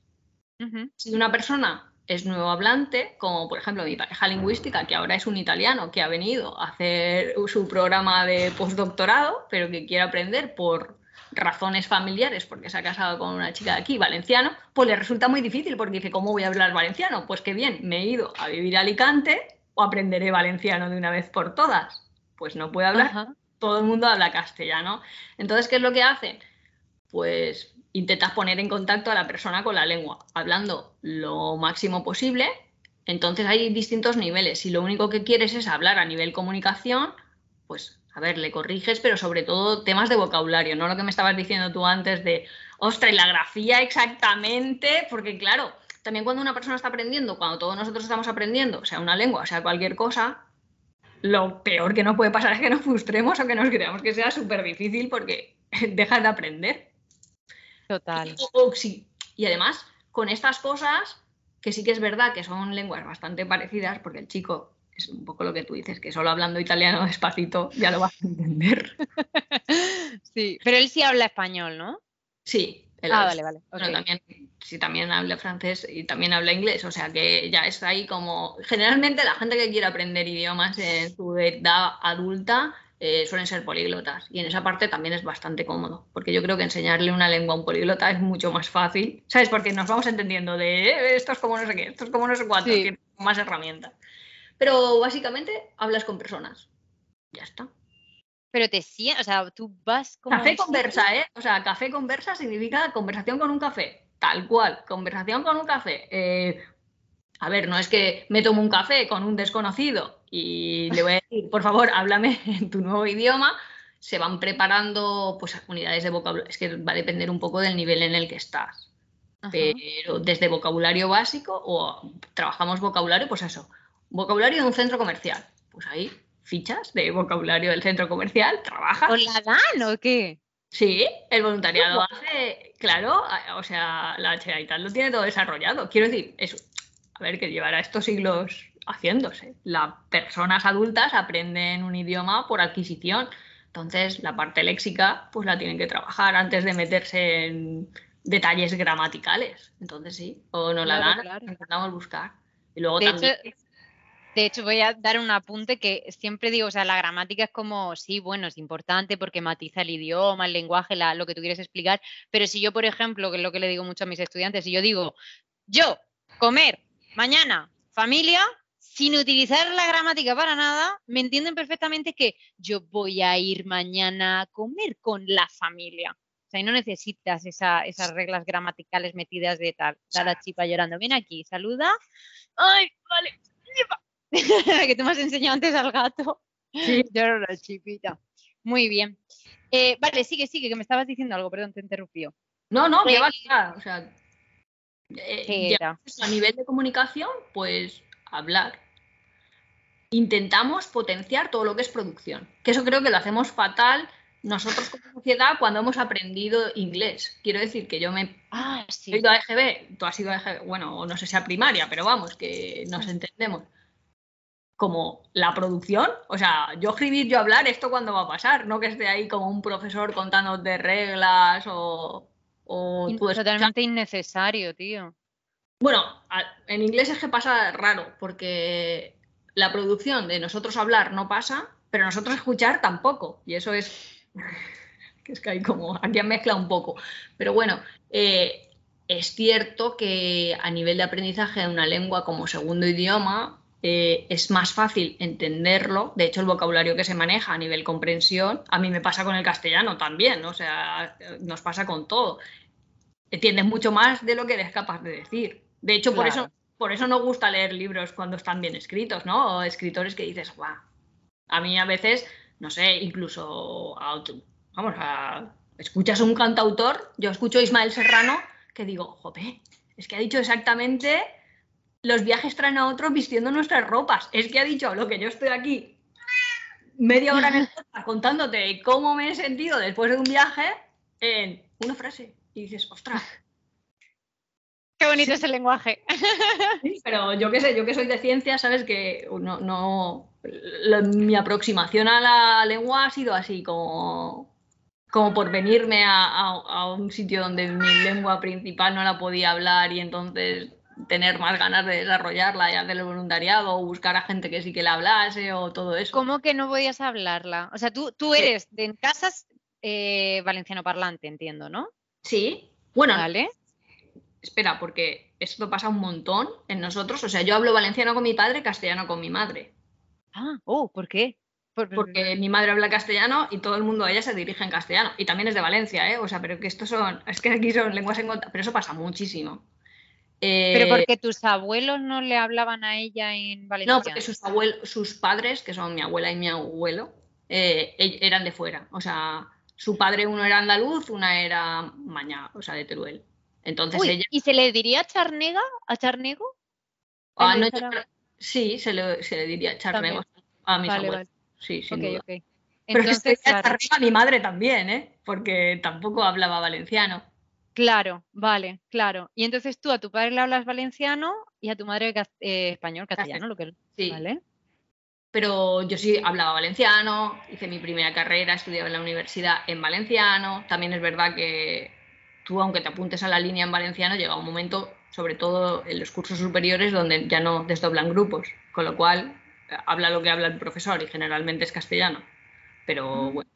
Si una persona es nuevo hablante, como por ejemplo mi pareja lingüística, que ahora es un italiano que ha venido a hacer su programa de postdoctorado, pero que quiere aprender por razones familiares, porque se ha casado con una chica de aquí, valenciano, pues le resulta muy difícil porque dice, ¿cómo voy a hablar valenciano? Pues que bien, me he ido a vivir a Alicante o aprenderé valenciano de una vez por todas. Pues no puedo hablar todo el mundo habla castellano. Entonces, ¿qué es lo que hacen? Pues intentas poner en contacto a la persona con la lengua, hablando lo máximo posible. Entonces hay distintos niveles. Si lo único que quieres es hablar a nivel comunicación, pues a ver, le corriges, pero sobre todo temas de vocabulario, no lo que me estabas diciendo tú antes de, ostra, y la grafía exactamente, porque claro, también cuando una persona está aprendiendo, cuando todos nosotros estamos aprendiendo, sea una lengua, sea cualquier cosa, lo peor que nos puede pasar es que nos frustremos o que nos creamos que sea súper difícil porque (laughs) dejas de aprender. Total. Y, además, con estas cosas, que sí que es verdad que son lenguas bastante parecidas, porque el chico es un poco lo que tú dices, que solo hablando italiano despacito ya lo vas a entender. (laughs) Sí, pero él sí habla español, ¿no? Sí, ah, vale, vale. también, sí, también habla francés y también habla inglés, o sea que ya está ahí como... Generalmente la gente que quiere aprender idiomas en su edad adulta eh, suelen ser políglotas y en esa parte también es bastante cómodo, porque yo creo que enseñarle una lengua a un políglota es mucho más fácil, ¿sabes? Porque nos vamos entendiendo de eh, esto es como no sé qué, esto es como no sé cuánto, tiene más herramientas. Pero básicamente hablas con personas, ya está. Pero te sientes, o sea, tú vas como... Café conversa, ¿eh? O sea, café conversa significa conversación con un café, tal cual, conversación con un café. Eh, a ver, no es que me tomo un café con un desconocido y le voy a decir, por favor, háblame en tu nuevo idioma. Se van preparando pues unidades de vocabulario. Es que va a depender un poco del nivel en el que estás. Pero desde vocabulario básico o trabajamos vocabulario, pues eso, vocabulario de un centro comercial. Pues ahí fichas de vocabulario del centro comercial, trabajas. ¿Con la dan o qué? Sí, el voluntariado hace, claro, o sea, la tal lo tiene todo desarrollado. Quiero decir, eso, a ver, que llevará estos siglos haciéndose. Las personas adultas aprenden un idioma por adquisición. Entonces, la parte léxica, pues la tienen que trabajar antes de meterse en detalles gramaticales. Entonces, sí, o no la dan, intentamos buscar. Y luego también... De hecho, voy a dar un apunte que siempre digo, o sea, la gramática es como, sí, bueno, es importante porque matiza el idioma, el lenguaje, lo que tú quieres explicar, pero si yo, por ejemplo, que es lo que le digo mucho a mis estudiantes, si yo digo, yo, comer, mañana, familia, sin utilizar la gramática para nada, me entienden perfectamente que yo voy a ir mañana a comer con la familia. O sea, y no necesitas esas reglas gramaticales metidas de tal. Da la chipa llorando. Ven aquí, saluda. Ay, vale. (laughs) que tú me has enseñado antes al gato. Sí. Yo la chipita. Muy bien. Eh, vale, sigue, sigue, que me estabas diciendo algo, perdón, te interrumpió. No, no, que va, o sea, eh, a nivel de comunicación, pues hablar. Intentamos potenciar todo lo que es producción, que eso creo que lo hacemos fatal nosotros como sociedad cuando hemos aprendido inglés. Quiero decir que yo me ah, sí. he ido a EGB, tú has ido a EGB, bueno, no sé si a primaria, pero vamos, que nos entendemos como la producción. O sea, yo escribir, yo hablar, ¿esto cuándo va a pasar? No que esté ahí como un profesor contándote reglas o... o Totalmente innecesario, tío. Bueno, en inglés es que pasa raro, porque la producción de nosotros hablar no pasa, pero nosotros escuchar tampoco. Y eso es... (laughs) que es que hay como... Aquí mezcla un poco. Pero bueno, eh, es cierto que a nivel de aprendizaje de una lengua como segundo idioma, eh, es más fácil entenderlo. De hecho, el vocabulario que se maneja a nivel comprensión, a mí me pasa con el castellano también, o sea, nos pasa con todo. Entiendes mucho más de lo que eres capaz de decir. De hecho, por eso por eso no gusta leer libros cuando están bien escritos, ¿no? O escritores que dices, guau. A mí a veces, no sé, incluso, vamos, a, escuchas un cantautor, yo escucho a Ismael Serrano, que digo, jope, es que ha dicho exactamente los viajes traen a otros vistiendo nuestras ropas. Es que ha dicho lo que yo estoy aquí media hora en el contándote cómo me he sentido después de un viaje en una frase. Y dices, ostras. (laughs) Qué bonito es el lenguaje. (laughs) pero yo qué sé, yo que soy de ciencia, sabes que no, no mi aproximación a la lengua ha sido así como como por venirme a, un sitio donde mi lengua principal no la podía hablar y entonces tener más ganas de desarrollarla y hacer el voluntariado o buscar a gente que sí que la hablase o todo eso. ¿Cómo que no podías hablarla? O sea, tú, tú eres de en casas eh, valenciano parlante, entiendo, ¿no? Sí. Bueno, vale. espera, porque esto pasa un montón en nosotros. O sea, yo hablo valenciano con mi padre, castellano con mi madre. Ah, oh, ¿por qué? porque mi madre habla castellano y todo el mundo a ella se dirige en castellano. Y también es de Valencia, ¿eh? O sea, pero que estos son, es que aquí son lenguas en pero eso pasa muchísimo. Pero eh, porque tus abuelos no le hablaban a ella en valenciano. No, porque sus, abuelos, sus padres, que son mi abuela y mi abuelo, eh, e-, eran de fuera. O sea, su padre uno era andaluz, una era maña, o sea, de Teruel. Entonces ella... ¿Y se le diría charnega a charnego? Ah, sí, se le, se le diría charnego a mis abuelos. Sí, sí. Okay, Pero Entonces, que a mi madre también, ¿eh? Porque tampoco hablaba valenciano. Claro, vale, claro. Y entonces tú a tu padre le hablas valenciano y a tu madre eh, español, castellano, lo que sí. ¿vale? Pero yo sí hablaba valenciano, hice mi primera carrera, estudiaba en la universidad en valenciano. También es verdad que tú aunque te apuntes a la línea en valenciano, llega un momento, sobre todo en los cursos superiores, donde ya no desdoblan grupos, con lo cual habla lo que habla el profesor y generalmente es castellano. Pero bueno.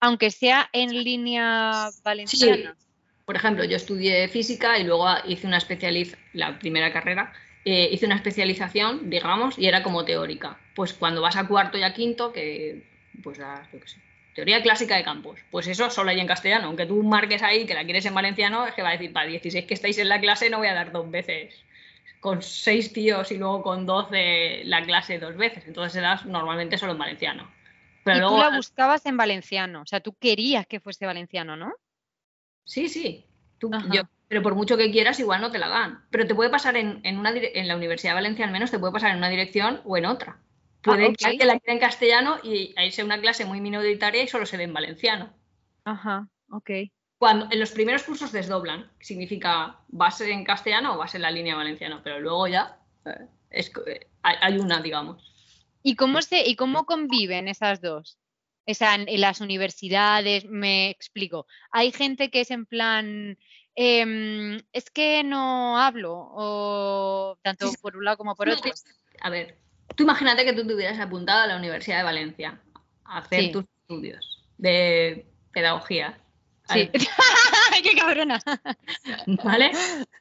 Aunque sea en línea valenciana. Por ejemplo, yo estudié física y luego hice una especialización, la primera carrera, eh, hice una especialización, digamos, y era como teórica. Pues cuando vas a cuarto y a quinto, que pues yo qué sé, teoría clásica de campos, pues eso solo hay en castellano. Aunque tú marques ahí que la quieres en valenciano, es que va a decir, para 16 que estáis en la clase no voy a dar dos veces con seis tíos y luego con 12 la clase dos veces. Entonces eras normalmente solo en valenciano. Pero y luego, tú la buscabas en valenciano, o sea, tú querías que fuese valenciano, ¿no? Sí, sí. pero por mucho que quieras, igual no te la dan. Pero te puede pasar en, una, en la Universidad de Valencia, al menos, te puede pasar en una dirección o en otra. Puede ah, que la quiera en castellano y ahí sea una clase muy minoritaria y solo se ve en valenciano. Ajá, ok. Cuando, en los primeros cursos desdoblan, significa base en castellano o base en la línea valenciana, pero luego ya eh, eh, hay una, digamos. ¿Y cómo, se, ¿Y cómo conviven esas dos? Esa, en, las universidades, me explico. Hay gente que es en plan, em, es que no hablo, o tanto por un lado como por otro. A ver, tú imagínate que tú te hubieras apuntado a la Universidad de Valencia a hacer tus estudios de pedagogía Sí. (laughs) ¡Qué cabrona! ¿Vale?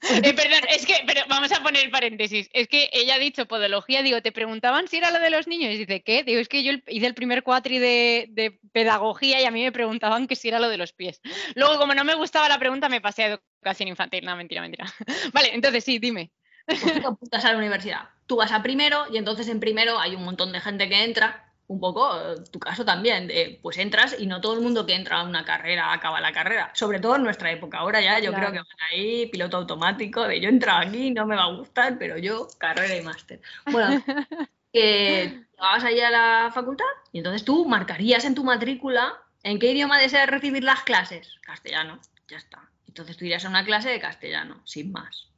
Eh, perdón, es que, pero vamos a poner paréntesis. Es que ella ha dicho podología, digo, te preguntaban si era lo de los niños. Y dice, ¿qué? Digo, es que yo hice el primer cuatri de, pedagogía y a mí me preguntaban que si era lo de los pies. Luego, como no me gustaba la pregunta, me pasé a educación infantil. No, mentira, mentira. (laughs) Vale, entonces sí, dime. Pues tú apuntas a la universidad. Tú vas a primero y entonces en primero hay un montón de gente que entra un poco tu caso también, pues entras y no todo el mundo que entra a una carrera acaba la carrera, sobre todo en nuestra época. Ahora ya yo creo que van ahí piloto automático de yo entro aquí, no me va a gustar, pero yo carrera y máster. Bueno, (laughs) que vas ahí a la facultad y entonces tú marcarías en tu matrícula en qué idioma deseas recibir las clases. Castellano, ya está. Entonces tú irías a una clase de castellano, sin más.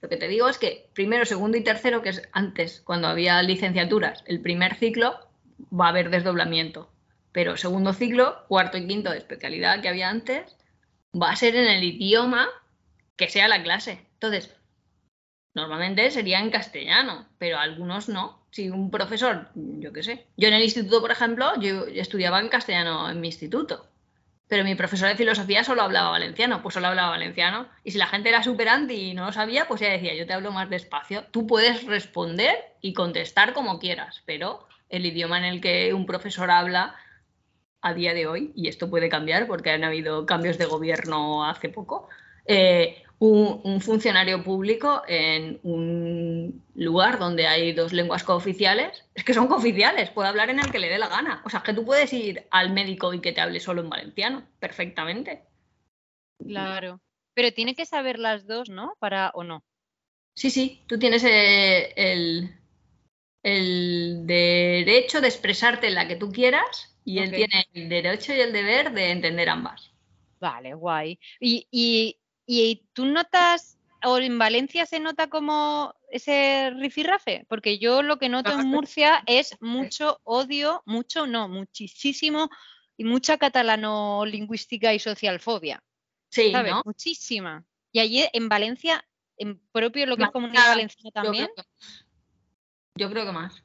Lo que te digo es que primero, segundo y tercero, que es antes, cuando había licenciaturas, el primer ciclo, va a haber desdoblamiento. Pero segundo ciclo, cuarto y quinto de especialidad que había antes, va a ser en el idioma que sea la clase. Entonces, normalmente sería en castellano, pero algunos no. Si un profesor, yo qué sé, yo en el instituto, por ejemplo, yo estudiaba en castellano en mi instituto, pero mi profesor de filosofía solo hablaba valenciano, pues solo hablaba valenciano. Y si la gente era súper anti y no lo sabía, pues ya decía, yo te hablo más despacio. Tú puedes responder y contestar como quieras, pero el idioma en el que un profesor habla a día de hoy, y esto puede cambiar porque han habido cambios de gobierno hace poco, eh, un, funcionario público en un lugar donde hay dos lenguas cooficiales, es que son cooficiales, puede hablar en el que le dé la gana. O sea, que tú puedes ir al médico y que te hable solo en valenciano, perfectamente. Claro, pero tiene que saber las dos, ¿no? Para o no. Sí, sí, tú tienes eh, el, el derecho de expresarte en la que tú quieras y él tiene el derecho y el deber de entender ambas. Vale, guay. Y, y, tú notas, o en Valencia se nota como ese rifirrafe, porque yo lo que noto en Murcia es mucho odio, mucho no, muchísimo y mucha catalano-lingüística y socialfobia. Sí, ¿no? Muchísima. Y allí en Valencia, en propio lo que es comunidad valenciana también. Yo creo que más.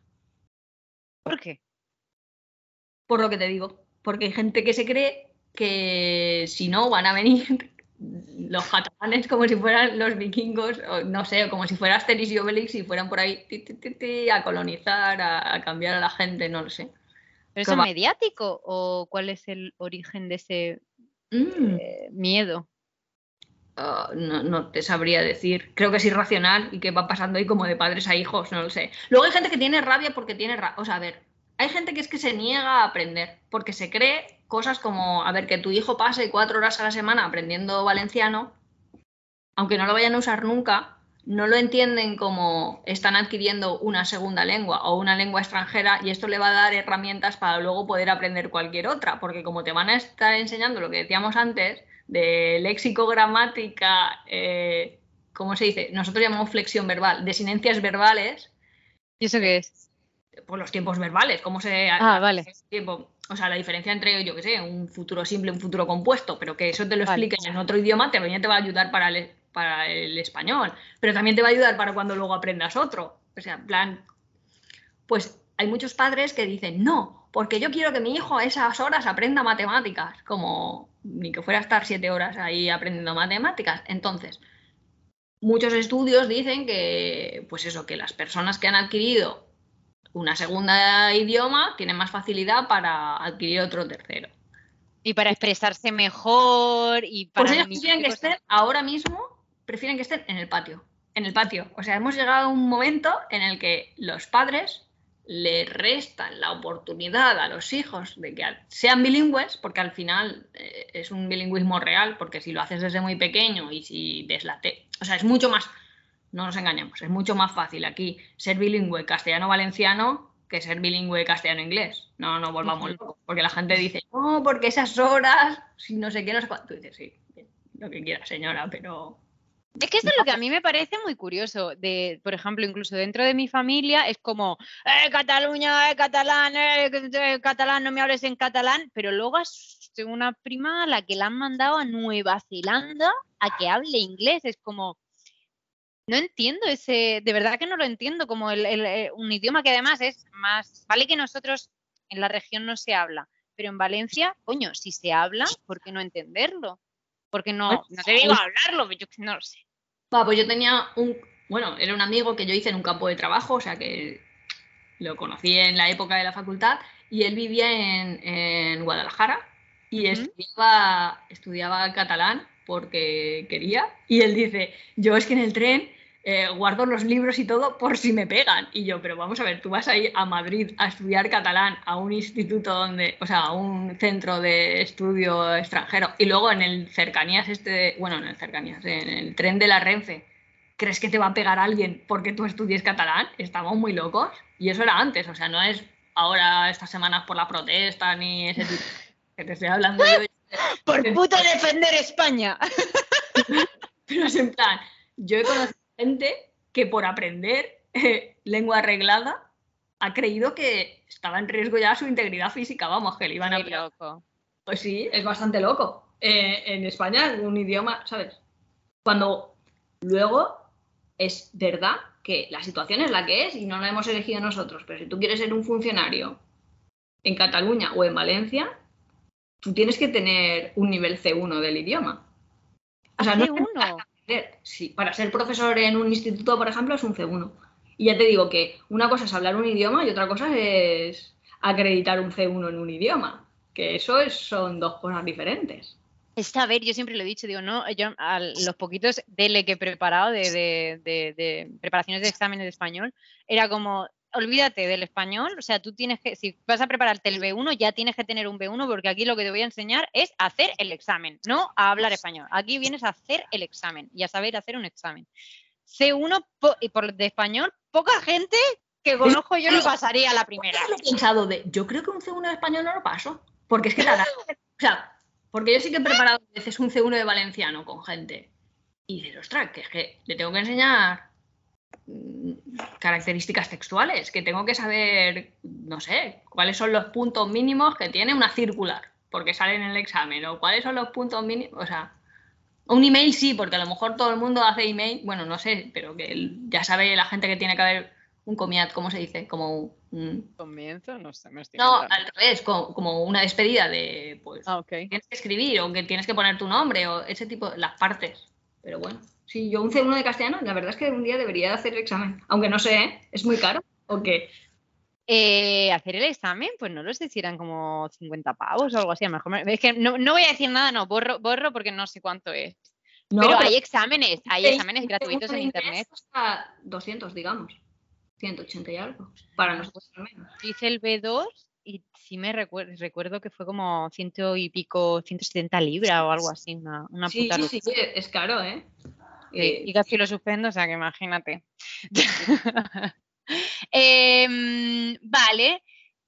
¿Por qué? Por lo que te digo. Porque hay gente que se cree que si no van a venir los catalanes como si fueran los vikingos, o no sé, como si fuera Asterix y Obelix y fueran por ahí a colonizar, a, cambiar a la gente, no lo sé. ¿Pero eso es mediático o cuál es el origen de ese mm. eh, miedo? Ah, no, te sabría decir. Creo que es irracional y que va pasando ahí como de padres a hijos, no lo sé. Luego hay gente que tiene rabia porque tiene rabia. O sea, a ver, hay gente que es que se niega a aprender porque se cree cosas como, a ver, que tu hijo pase cuatro horas a la semana aprendiendo valenciano, aunque no lo vayan a usar nunca, no lo entienden como están adquiriendo una segunda lengua o una lengua extranjera y esto le va a dar herramientas para luego poder aprender cualquier otra, porque como te van a estar enseñando lo que decíamos antes, de léxico, gramática, eh, ¿cómo se dice? Nosotros llamamos flexión verbal, desinencias verbales. ¿Y eso qué es? Por los tiempos verbales, cómo se... Ah, vale. Tiempo, o sea, la diferencia entre, yo qué sé, un futuro simple, un futuro compuesto, pero que eso te lo expliquen en otro idioma, también te va a ayudar para el, para el español, pero también te va a ayudar para cuando luego aprendas otro. O sea, en plan, pues hay muchos padres que dicen, no, porque yo quiero que mi hijo a esas horas aprenda matemáticas, como ni que fuera a estar siete horas ahí aprendiendo matemáticas. Entonces, muchos estudios dicen que, pues eso, que las personas que han adquirido una segunda idioma tienen más facilidad para adquirir otro tercero. Y para expresarse mejor y para... Pues ellos prefieren que estén ahora mismo, prefieren que estén en el patio. En el patio. O sea, hemos llegado a un momento en el que los padres le restan la oportunidad a los hijos de que sean bilingües, porque al final eh, es un bilingüismo real, porque si lo haces desde muy pequeño y si deslate, o sea, es mucho más no nos engañemos, es mucho más fácil aquí ser bilingüe castellano-valenciano que ser bilingüe castellano-inglés. No nos volvamos locos, porque la gente dice, no, porque esas horas, si no sé qué, no sé cuánto. Tú dices, sí, lo que quiera, señora, pero es que esto es lo que a mí me parece muy curioso, de, por ejemplo, incluso dentro de mi familia es como, eh, Cataluña, eh, catalán, eh, eh catalán, no me hables en catalán, pero luego tengo una prima a la que la han mandado a Nueva Zelanda a que hable inglés, es como, no entiendo ese, de verdad que no lo entiendo, como el, eh, un idioma que además es más, vale que nosotros en la región no se habla, pero en Valencia, coño, si se habla, ¿por qué no entenderlo? Porque no, no te digo hablarlo, yo no lo sé. pues yo tenía un, bueno, era un amigo que yo hice en un campo de trabajo, o sea que lo conocí en la época de la facultad y él vivía en, Guadalajara y estudiaba, estudiaba catalán porque quería y él dice, yo es que en el tren eh, guardo los libros y todo por si me pegan. Y yo, pero vamos a ver, tú vas a ir a Madrid a estudiar catalán a un instituto donde, o sea, a un centro de estudio extranjero y luego en el cercanías este, bueno, en el cercanías, en el tren de la Renfe, ¿crees que te va a pegar alguien porque tú estudies catalán? Estamos muy locos. Y eso era antes, o sea, no es ahora estas semanas por la protesta ni ese tipo. Que te estoy hablando yo. (laughs) Por puto defender España. (laughs) Pero es en plan, yo he conocido que por aprender eh, (laughs) lengua arreglada ha creído que estaba en riesgo ya su integridad física, vamos, que le iban a... loco. Pues sí, es bastante loco. Eh, en España, un idioma, ¿sabes? Cuando luego es verdad que la situación es la que es y no la hemos elegido nosotros, pero si tú quieres ser un funcionario en Cataluña o en Valencia, tú tienes que tener un nivel C1 del idioma. O sea, C1 sí, para ser profesor en un instituto, por ejemplo, es un C1. Y ya te digo que una cosa es hablar un idioma y otra cosa es acreditar un C1 en un idioma, que eso son dos cosas diferentes. Es a ver, yo siempre lo he dicho, digo, no, yo a los poquitos DL que he preparado de, de preparaciones de exámenes de español, era como, olvídate del español, o sea, tú tienes que, si vas a prepararte el B1, ya tienes que tener un B1 porque aquí lo que te voy a enseñar es hacer el examen, no a hablar español. Aquí vienes a hacer el examen y a saber hacer un examen. C1 y por de español, poca gente que conozco yo lo pasaría a la primera. Yo he pensado de, yo creo que un C1 de español no lo paso, porque es que la, o sea, porque yo sí que he preparado a veces un C1 de valenciano con gente y dices, ostras, que es que le tengo que enseñar características textuales, que tengo que saber, no sé, cuáles son los puntos mínimos que tiene una circular, porque sale en el examen, o cuáles son los puntos mínimos, o sea, un email sí, porque a lo mejor todo el mundo hace email, bueno, no sé, pero que ya sabe la gente que tiene que haber un comiat, ¿cómo se dice? Como un... Comienzo, no sé, me No, al revés, como, una despedida de, pues, ah, tienes que escribir o que tienes que poner tu nombre o ese tipo, las partes, pero bueno. Sí, yo un C1 de castellano, la verdad es que un día debería hacer el examen, aunque no sé, ¿eh? ¿es muy caro o qué? Eh, hacer el examen, pues no lo sé si eran como 50 pavos o algo así. A lo mejor es que no, voy a decir nada, no, borro, borro porque no sé cuánto es. pero, hay exámenes, hay exámenes gratuitos en internet. Hasta 200, digamos. 180 y algo. Para nosotros al menos. Hice el B2 y sí me recuerdo, recuerdo que fue como ciento y pico, 170 libras o algo así, una, una sí, sí, sí, es caro, ¿eh? Eh, y casi lo suspendo, o sea que imagínate. (laughs) Em, vale.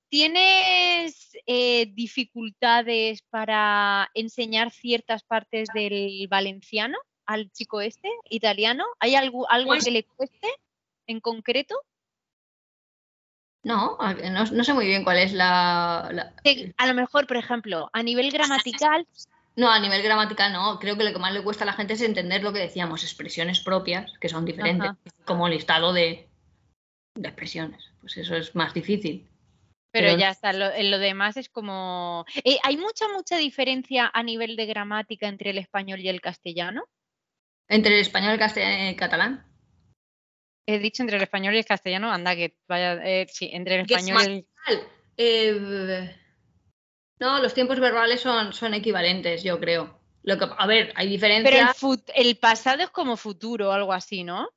¿Tienes eh, dificultades para enseñar ciertas partes del valenciano al chico este, italiano? ¿Hay algo, algo pues que le cueste en concreto? No, no, sé muy bien cuál es la, A lo mejor, por ejemplo, a nivel gramatical. No, a nivel gramatical no. Creo que lo que más le cuesta a la gente es entender lo que decíamos, expresiones propias, que son diferentes, como listado de, de expresiones. Pues eso es más difícil. Pero, ya está, lo, lo, demás es como... Eh, ¿Hay mucha, mucha diferencia a nivel de gramática entre el español y el castellano? ¿Entre el español y el catalán? He dicho entre el español y el castellano, anda que vaya... Eh, sí, entre el español y el... Eh, no, los tiempos verbales son, son equivalentes, yo creo. Lo que, a ver, hay diferencias... Pero el, el pasado es como futuro o algo así, ¿no?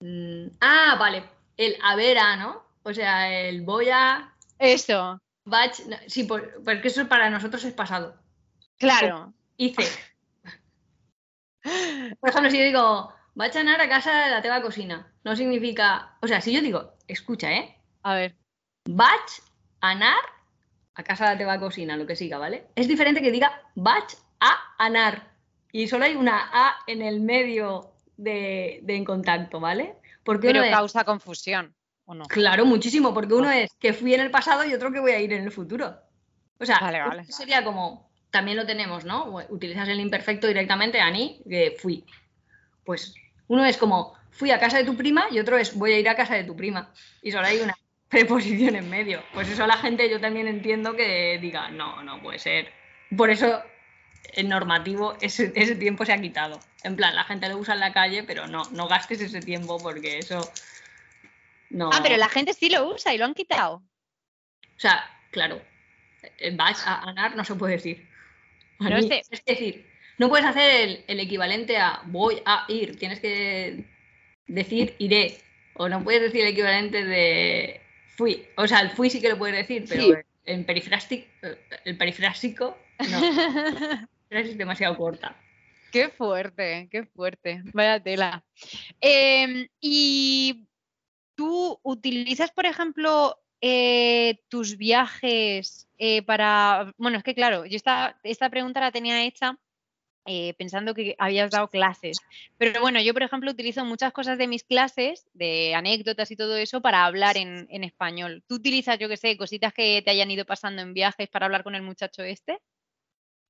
Mm, ah, vale. El haber a, ¿no? O sea, el voy a. Eso. Batch. Sí, porque eso para nosotros es pasado. Claro. Hice. (laughs) Por ejemplo, si yo digo, va a anar a casa de la teva cocina, no significa. O sea, si yo digo, escucha, ¿eh? A ver. Vaig anar a casa de la teva cocina, lo que siga, ¿vale? Es diferente que diga vaig a anar. Y solo hay una A en el medio de, en contacto, ¿vale? Porque Pero causa confusión. Claro, muchísimo, porque uno es que fui en el pasado y otro que voy a ir en el futuro. O sea, sería como, también lo tenemos, ¿no? Utilizas el imperfecto directamente, Ani, que fui. Pues uno es como, fui a casa de tu prima y otro es, voy a ir a casa de tu prima. Y solo hay una (laughs) preposición en medio. Pues eso la gente yo también entiendo que diga, no, no puede ser. Por eso el normativo ese, ese tiempo se ha quitado. En plan, la gente lo usa en la calle, pero no, no gastes ese tiempo porque eso Ah, pero la gente sí lo usa y lo han quitado. O sea, claro, vas a ganar no se puede decir. Es decir, no puedes hacer el, equivalente a voy a ir, tienes que decir iré. O no puedes decir el equivalente de fui. O sea, el fui sí que lo puedes decir, pero en perifrástico, el perifrástico no. (laughs) es demasiado corta. Qué fuerte, qué fuerte. Vaya tela. Em, y ¿Tú utilizas, por ejemplo, eh, tus viajes eh, para... Bueno, es que claro, yo esta, esta pregunta la tenía hecha eh, pensando que habías dado clases. Pero bueno, yo, por ejemplo, utilizo muchas cosas de mis clases, de anécdotas y todo eso, para hablar en, español. ¿Tú utilizas, yo qué sé, cositas que te hayan ido pasando en viajes para hablar con el muchacho este?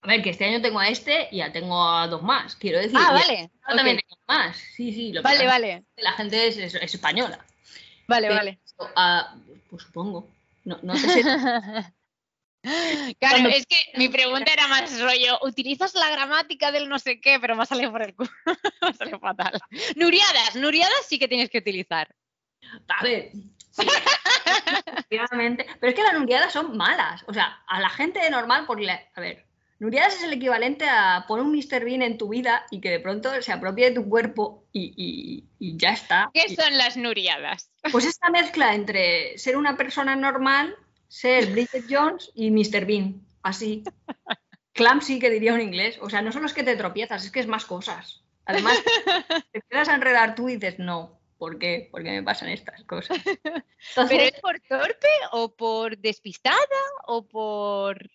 A ver, que este año tengo a este y ya tengo a dos más, quiero decir. Ah, vale. también tengo más. Sí, sí. Lo vale, vale. La gente es española. Vale, vale. pues supongo. No, no sé (laughs) Claro, es que mi pregunta era más rollo, utilizas la gramática del no sé qué, pero me ha salido por el culo, (laughs) me ha salido fatal. Nuriadas, nuriadas sí que tienes que utilizar. A ver, sí, pero es que las nuriadas son malas, o sea, a la gente normal, por a ver, Nuriadas es el equivalente a poner un Mr. Bean en tu vida y que de pronto se apropie de tu cuerpo y, ya está. ¿Qué son las Nuriadas? Pues esta mezcla entre ser una persona normal, ser Bridget Jones y Mr. Bean. Así. Clumsy, que diría un inglés. O sea, no solo es que te tropiezas, es que es más cosas. Además, te quedas a enredar tú y dices, no, ¿por qué? Porque me pasan estas cosas. ¿Pero es por torpe o por despistada o por...?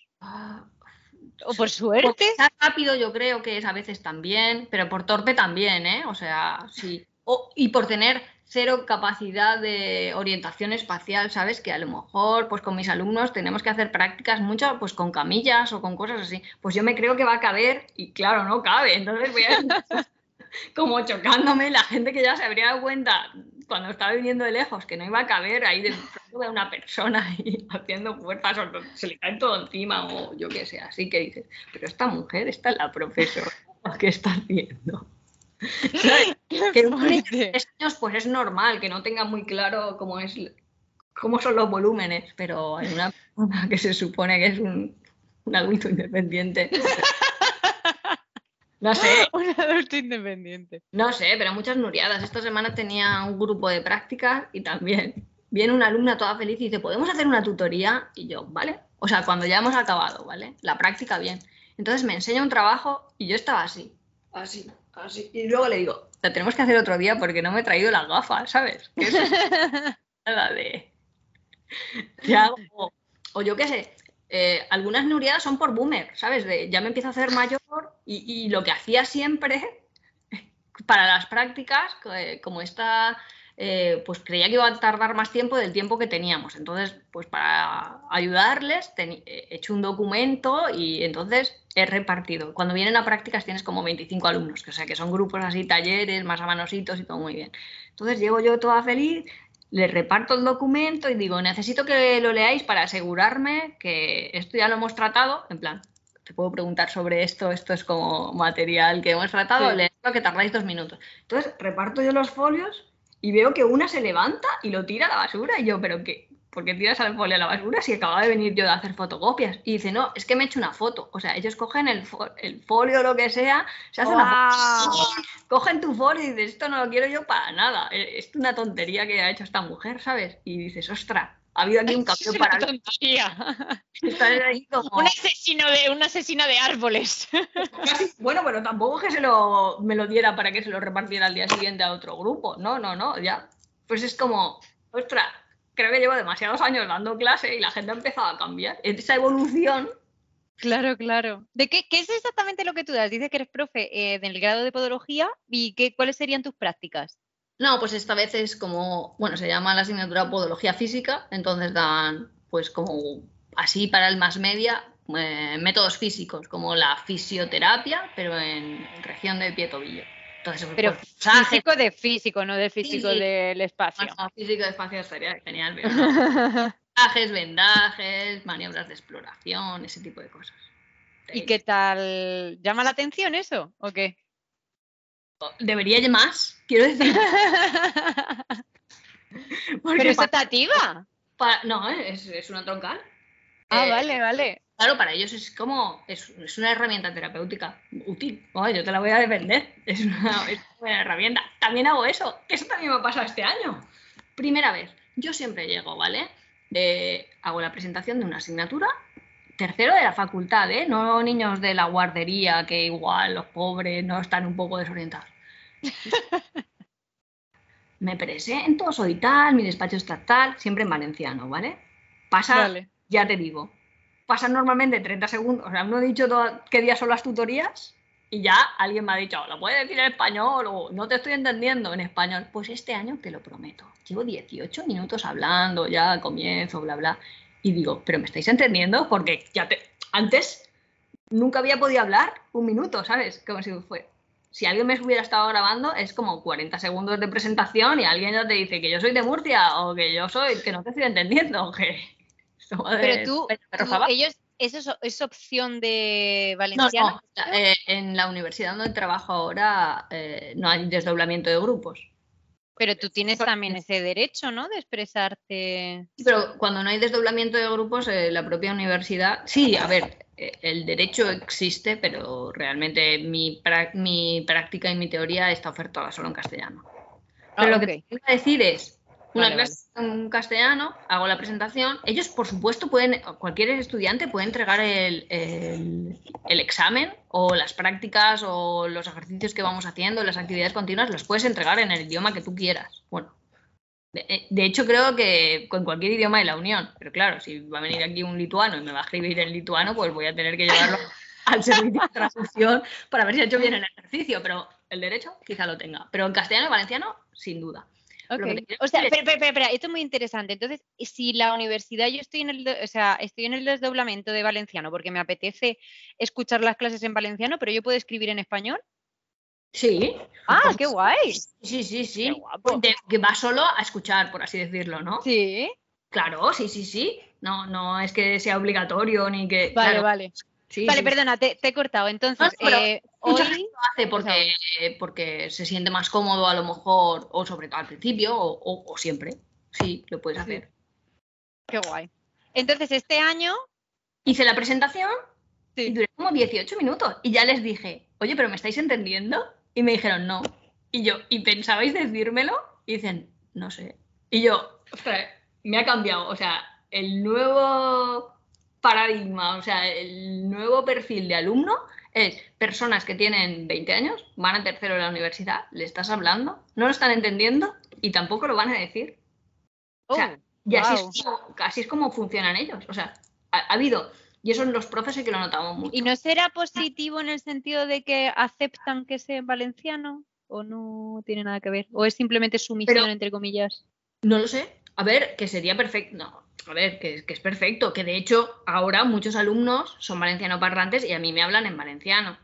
O por suerte. Por rápido yo creo que es a veces también, pero por torpe también, ¿eh? O sea, sí. y por tener cero capacidad de orientación espacial, ¿sabes? Que a lo mejor, pues con mis alumnos tenemos que hacer prácticas mucho, pues con camillas o con cosas así. Pues yo me creo que va a caber y claro, no cabe. Entonces voy a (laughs) como chocándome la gente que ya se habría dado cuenta cuando estaba viniendo de lejos que no iba a caber ahí de de una persona y (laughs) haciendo fuerzas o se le cae todo encima o yo qué sé, así que dices, pero esta mujer, esta es la profesora, ¿qué está haciendo? (laughs) que un años pues es normal que no tenga muy claro cómo es cómo son los volúmenes, pero hay una persona que se supone que es un, un adulto independiente (laughs) no sé. Un adulto independiente. No sé, pero muchas nuriadas. Esta semana tenía un grupo de prácticas y también viene una alumna toda feliz y dice, ¿podemos hacer una tutoría? Y yo, ¿vale? O sea, cuando ya hemos acabado, ¿vale? La práctica bien. Entonces me enseña un trabajo y yo estaba así, así, así. Y luego le digo, la tenemos que hacer otro día porque no me he traído las gafas, ¿sabes? (laughs) Nada de... O yo qué sé, eh, algunas nuriadas son por boomer, ¿sabes? De, ya me empiezo a hacer mayor y, lo que hacía siempre (laughs) para las prácticas, como esta eh, pues creía que iba a tardar más tiempo del tiempo que teníamos. Entonces, pues para ayudarles, he hecho un documento y entonces he repartido. Cuando vienen a prácticas tienes como 25 alumnos, que, o sea que son grupos así, talleres, más a manositos y todo muy bien. Entonces llego yo toda feliz, les reparto el documento y digo, necesito que lo leáis para asegurarme que esto ya lo hemos tratado, en plan, te puedo preguntar sobre esto, esto es como material que hemos tratado, sí. que tardáis dos minutos. Entonces reparto yo los folios y veo que una se levanta y lo tira a la basura y yo, pero ¿qué? ¿Por qué tiras al folio a la basura si acaba de venir yo de hacer fotocopias? Y dice, no, es que me he hecho una foto. O sea, ellos cogen el, el folio o lo que sea, se hacen una foto, cogen tu folio y dices, esto no lo quiero yo para nada. Es una tontería que ha hecho esta mujer, ¿sabes? Y dices, ostras, ha habido aquí un (laughs) cambio para (laughs) como... un asesino de un asesino de árboles. (laughs) Bueno pero tampoco que se lo me lo diera para que se lo repartiera al día siguiente a otro grupo. No no no ya. Pues es como ostras creo que llevo demasiados años dando clase y la gente ha empezado a cambiar. Esa evolución. Claro, claro. ¿De qué, qué, es exactamente lo que tú das? Dices que eres profe eh, del grado de podología y qué, cuáles serían tus prácticas. No, pues esta vez es como, bueno, se llama la asignatura Podología Física, entonces dan, pues como así para el más media, eh, métodos físicos, como la fisioterapia, pero en región de pie-tobillo. Entonces, pero pues, físico de físico, no de físico del espacio. No, físico de espacio estaría genial. (laughs) vendajes, vendajes, maniobras de exploración, ese tipo de cosas. ¿Y qué tal? ¿Llama la atención eso o qué? Debería ir más, quiero decir. (laughs) Pero es optativa. no, es, es, una troncal. Ah, eh, vale, vale. Claro, para ellos es como, es, es una herramienta terapéutica útil. yo te la voy a defender. Es una, (laughs) es una, herramienta. También hago eso, que eso también me ha pasado este año. Primera vez, yo siempre llego, ¿vale? Eh, hago la presentación de una asignatura tercero de la facultad, ¿eh? no niños de la guardería que igual los pobres no están un poco desorientados. (laughs) Me presento, soy tal, mi despacho está tal, siempre en valenciano, ¿vale? Pasa, ya te digo, pasan normalmente 30 segundos, o sea, no he dicho qué días son las tutorías y ya alguien me ha dicho, lo puedes decir en español o no te estoy entendiendo en español. Pues este año te lo prometo, llevo 18 minutos hablando, ya comienzo, bla, bla. Y digo, pero ¿me estáis entendiendo? Porque ya te... antes nunca había podido hablar un minuto, ¿sabes? Como si fue. Si alguien me hubiera estado grabando, es como 40 segundos de presentación y alguien ya te dice que yo soy de Murcia o que yo soy, que no te estoy entendiendo. (laughs) Que... (laughs) Pero tú, ellos, ¿eso es, opción de valenciano? No, no. Eh, en la universidad donde trabajo ahora eh, no hay desdoblamiento de grupos. Pero tú tienes también ese derecho, ¿no? De expresarte. Sí, pero cuando no hay desdoblamiento de grupos, eh, la propia universidad. Sí, a ver, eh, el derecho existe, pero realmente mi, mi, práctica y mi teoría está ofertada solo en castellano. Pero ah, lo que quiero decir es, una clase en castellano, hago la presentación. Ellos, por supuesto, pueden, cualquier estudiante puede entregar el, examen o las prácticas o los ejercicios que vamos haciendo, las actividades continuas, los puedes entregar en el idioma que tú quieras. Bueno, de, eh, hecho creo que con cualquier idioma de la Unión, pero claro, si va a venir aquí un lituano y me va a escribir en lituano, pues voy a tener que llevarlo (laughs) al servicio de traducción para ver si ha hecho bien el ejercicio, pero el derecho quizá lo tenga. Pero en castellano y valenciano, sin duda. O sea, espera, espera, esto es muy interesante. Entonces, si la universidad, yo estoy en el, o sea, estoy en el desdoblamiento de valenciano porque me apetece escuchar las clases en valenciano, pero yo puedo escribir en español. Sí. Ah, qué guay. Sí, sí, sí. que va solo a escuchar, por así decirlo, ¿no? Sí. Claro, sí, sí, sí. No, no es que sea obligatorio ni que. Vale, vale vale, perdona, te, he cortado. Entonces, eh, hoy... lo hace porque, porque se siente más cómodo a lo mejor, o sobre todo al principio, o, siempre. Sí, lo puedes hacer. Qué guay. Entonces, este año... Hice la presentación y duré como 18 minutos y ya les dije, oye, pero ¿me estáis entendiendo? Y me dijeron, no. Y yo, ¿y pensabais decírmelo? Y dicen, no sé. Y yo, ostras, me ha cambiado. O sea, el nuevo paradigma, o sea, el nuevo perfil de alumno es personas que tienen 20 años, van a tercero de la universidad, le estás hablando, no lo están entendiendo y tampoco lo van a decir. o sea, oh, y así, es como, funcionan ellos. O sea, ha, habido, y eso en los profes sí que lo notamos mucho. ¿Y no será positivo en el sentido de que aceptan que sea valenciano? ¿O no tiene nada que ver? ¿O es simplemente sumisión, entre comillas? No lo sé. A ver, que sería perfecto. No, a ver, que, es perfecto. Que de hecho, ahora muchos alumnos son valenciano parlantes y a mí me hablan en valenciano.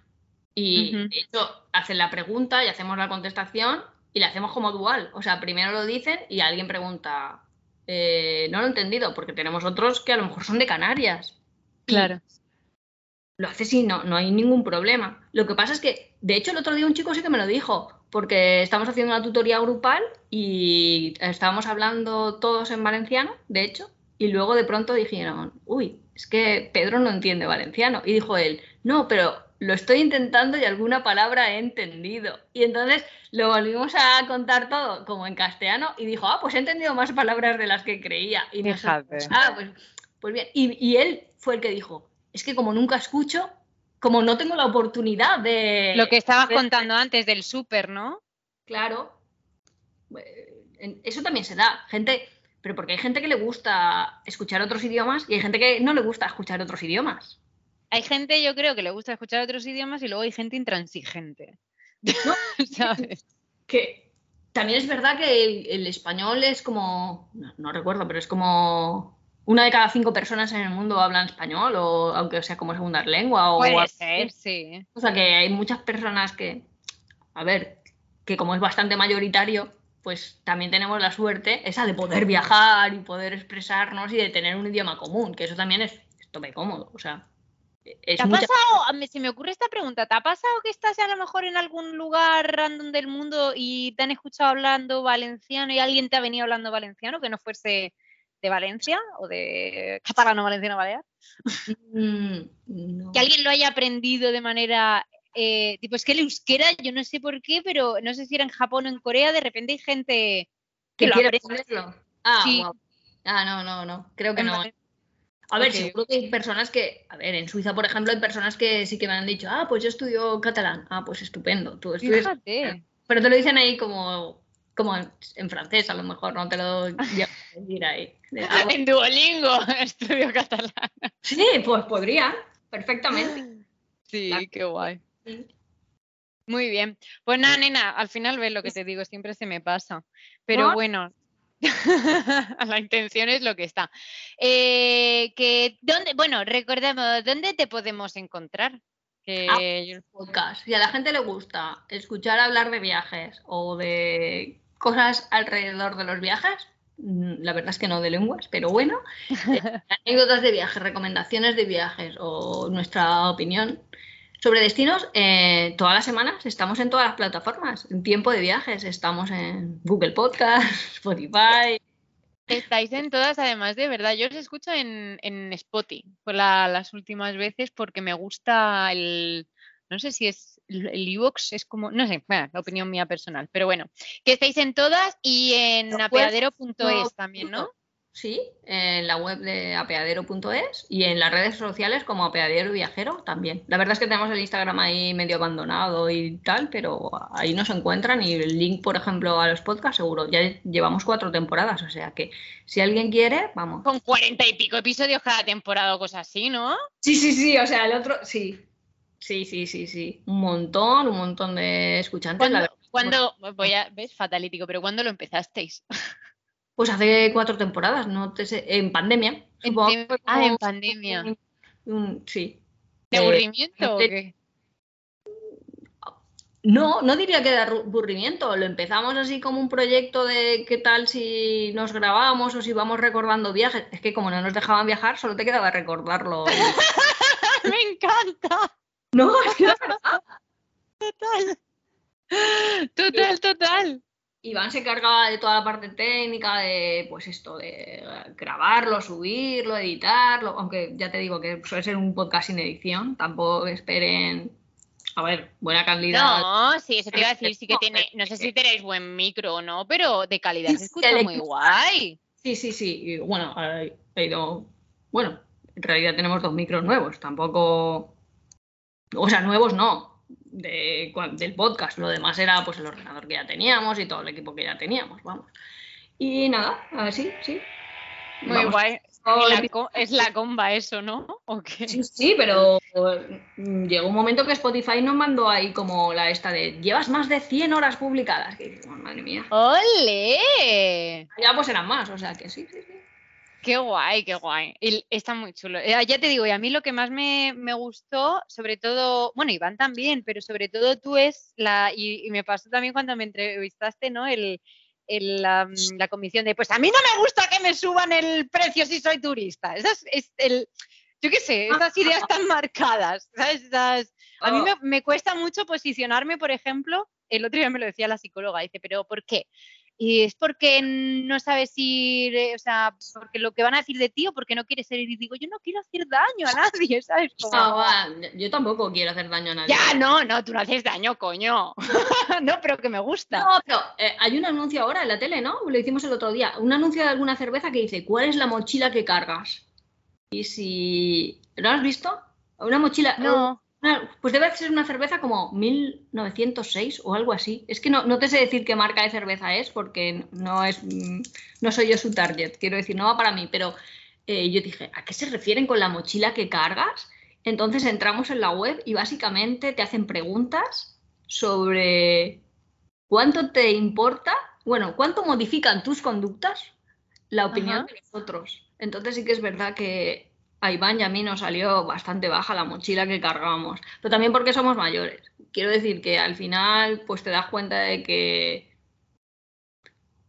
Y de hecho, hacen la pregunta y hacemos la contestación y la hacemos como dual. O sea, primero lo dicen y alguien pregunta, eh, no lo he entendido, porque tenemos otros que a lo mejor son de Canarias. Claro. Lo hace sí, no, no hay ningún problema. Lo que pasa es que, de hecho, el otro día un chico sí que me lo dijo, porque estamos haciendo una tutoría grupal y estábamos hablando todos en valenciano, de hecho, y luego de pronto dijeron, uy, es que Pedro no entiende valenciano. Y dijo él, no, pero lo estoy intentando y alguna palabra he entendido. Y entonces lo volvimos a contar todo como en castellano y dijo, ah, pues he entendido más palabras de las que creía. Y Fíjate. ah, pues, pues bien. Y, y, él fue el que dijo, es que como nunca escucho, como no tengo la oportunidad de... Lo que estabas contando antes del súper, ¿no? Claro. Eso también se da. Gente, pero porque hay gente que le gusta escuchar otros idiomas y hay gente que no le gusta escuchar otros idiomas. Hay gente, yo creo, que le gusta escuchar otros idiomas y luego hay gente intransigente. (laughs) ¿Sabes? Que también es verdad que el, español es como, no, recuerdo, pero es como una de cada cinco personas en el mundo hablan español, o aunque sea como segunda lengua. O Puede ser, sí. O sea que hay muchas personas que, a ver, que como es bastante mayoritario, pues también tenemos la suerte esa de poder viajar y poder expresarnos y de tener un idioma común, que eso también es, es cómodo, o sea. ¿Te ha pasado, se me ocurre esta pregunta, ¿te ha pasado que estás a lo mejor en algún lugar random del mundo y te han escuchado hablando valenciano y alguien te ha venido hablando valenciano que no fuese de Valencia o de catalano valenciano balear? Mm, que alguien lo haya aprendido de manera eh, tipo, es que el euskera, yo no sé por qué, pero no sé si era en Japón o en Corea, de repente hay gente que, lo quiere ponerlo. Ah, ah, no, no, no, creo que no. A ver, seguro que hay personas que, a ver, en Suiza, por ejemplo, hay personas que sí que me han dicho, ah, pues yo estudio catalán. Ah, pues estupendo, tú estudias. Fíjate. Pero te lo dicen ahí como, como en, francés, a lo mejor, no te lo (laughs) llevas a decir ahí. en Duolingo (laughs) estudio catalán. Sí, pues podría, perfectamente. Sí, qué guay. Muy bien. Pues nada, nena, al final ves lo que te digo, siempre se me pasa. Pero bueno, (laughs) la intención es lo que está. Eh, que, ¿dónde, bueno, recordemos, ¿dónde te podemos encontrar? Que ah, podcast. Si a la gente le gusta escuchar hablar de viajes o de cosas alrededor de los viajes, mm, la verdad es que no de lenguas, pero bueno, (laughs) eh, anécdotas de viajes, recomendaciones de viajes o nuestra opinión, sobre destinos, eh, todas las semanas estamos en todas las plataformas. En tiempo de viajes estamos en Google Podcast, (laughs) Spotify. Estáis en todas, además de verdad. Yo os escucho en, en Spotify por las últimas veces porque me gusta el. No sé si es el Evox, es como. No sé, bueno, la opinión mía personal. Pero bueno, que estáis en todas y en apeadero.es también, ¿no? Sí, en la web de apeadero.es y en las redes sociales como apeadero viajero también. La verdad es que tenemos el Instagram ahí medio abandonado y tal, pero ahí nos encuentran y el link, por ejemplo, a los podcasts seguro. Ya llevamos cuatro temporadas, o sea que si alguien quiere, vamos. Con cuarenta y pico episodios cada temporada o cosas así, ¿no? Sí, sí, sí, o sea, el otro, sí. Sí, sí, sí, sí. Un montón, un montón de escuchantes. ¿Cuándo, voy a, ves, fatalítico, pero ¿cuándo lo empezasteis? (laughs) Pues hace cuatro temporadas, no te sé, en pandemia. ah, en pandemia. sí. ¿De aburrimiento o qué? No, no diría que de aburrimiento. Lo empezamos así como un proyecto de qué tal si nos grabamos o si vamos recordando viajes. Es que como no nos dejaban viajar, solo te quedaba recordarlo. (laughs) Me encanta. No, es que Total. Total, total. Iván se cargaba de toda la parte técnica, de pues esto, de grabarlo, subirlo, editarlo, aunque ya te digo que suele ser un podcast sin edición, tampoco esperen, a ver, buena calidad. No, sí, eso te iba a decir, sí que (laughs) tiene, no sé si tenéis buen micro o no, pero de calidad se escucha muy guay. Sí, sí, sí, y bueno, he ido, bueno, en realidad tenemos dos micros nuevos, tampoco, o sea, nuevos no, de, del podcast. Lo demás era pues el ordenador que ya teníamos y todo el equipo que ya teníamos, vamos. Y nada, a ver, sí, sí. Muy guay. es la comba eso, ¿no? Sí, sí, pero mm, llegó un momento que Spotify nos mandó ahí como la esta de llevas más de 100 horas publicadas. Que, madre mía. ¡Ole! Ya pues eran más, o sea que sí, sí, sí. Qué guay, qué guay. está muy chulo. Eh, ya te digo, y a mí lo que más me, gustó, sobre todo, bueno, Iván también, pero sobre todo tú es la, y, me pasó también cuando me entrevistaste, ¿no? El, la, comisión de, pues a mí no me gusta que me suban el precio si soy turista. Esas es el, yo qué sé, esas ideas tan (laughs) marcadas. a mí oh. me, cuesta mucho posicionarme, por ejemplo, el otro día me lo decía la psicóloga, dice, pero ¿por qué? Y es porque no sabes ir, o sea, porque lo que van a decir de ti o porque no quieres ser y digo, yo no quiero hacer daño a nadie, (laughs) ¿sabes? Yo tampoco quiero hacer daño a nadie. Ya, no, no, tú no haces daño, coño. (laughs) no, pero que me gusta. No, pero eh, hay un anuncio ahora en la tele, ¿no? Lo hicimos el otro día, un anuncio de alguna cerveza que dice, ¿cuál es la mochila que cargas? Y si... ¿Lo has visto? Una mochila... No. Pues debe ser una cerveza como 1906 o algo así. Es que no, no, te sé decir qué marca de cerveza es porque no es mm, no soy yo su target, quiero decir, no va para mí, pero eh, yo dije, ¿a qué se refieren con la mochila que cargas? Entonces entramos en la web y básicamente te hacen preguntas sobre cuánto te importa, bueno, cuánto modifican tus conductas la opinión de los otros. Entonces sí que es verdad que a Iván y a mí nos salió bastante baja la mochila que cargábamos, pero también porque somos mayores. Quiero decir que al final pues te das cuenta de que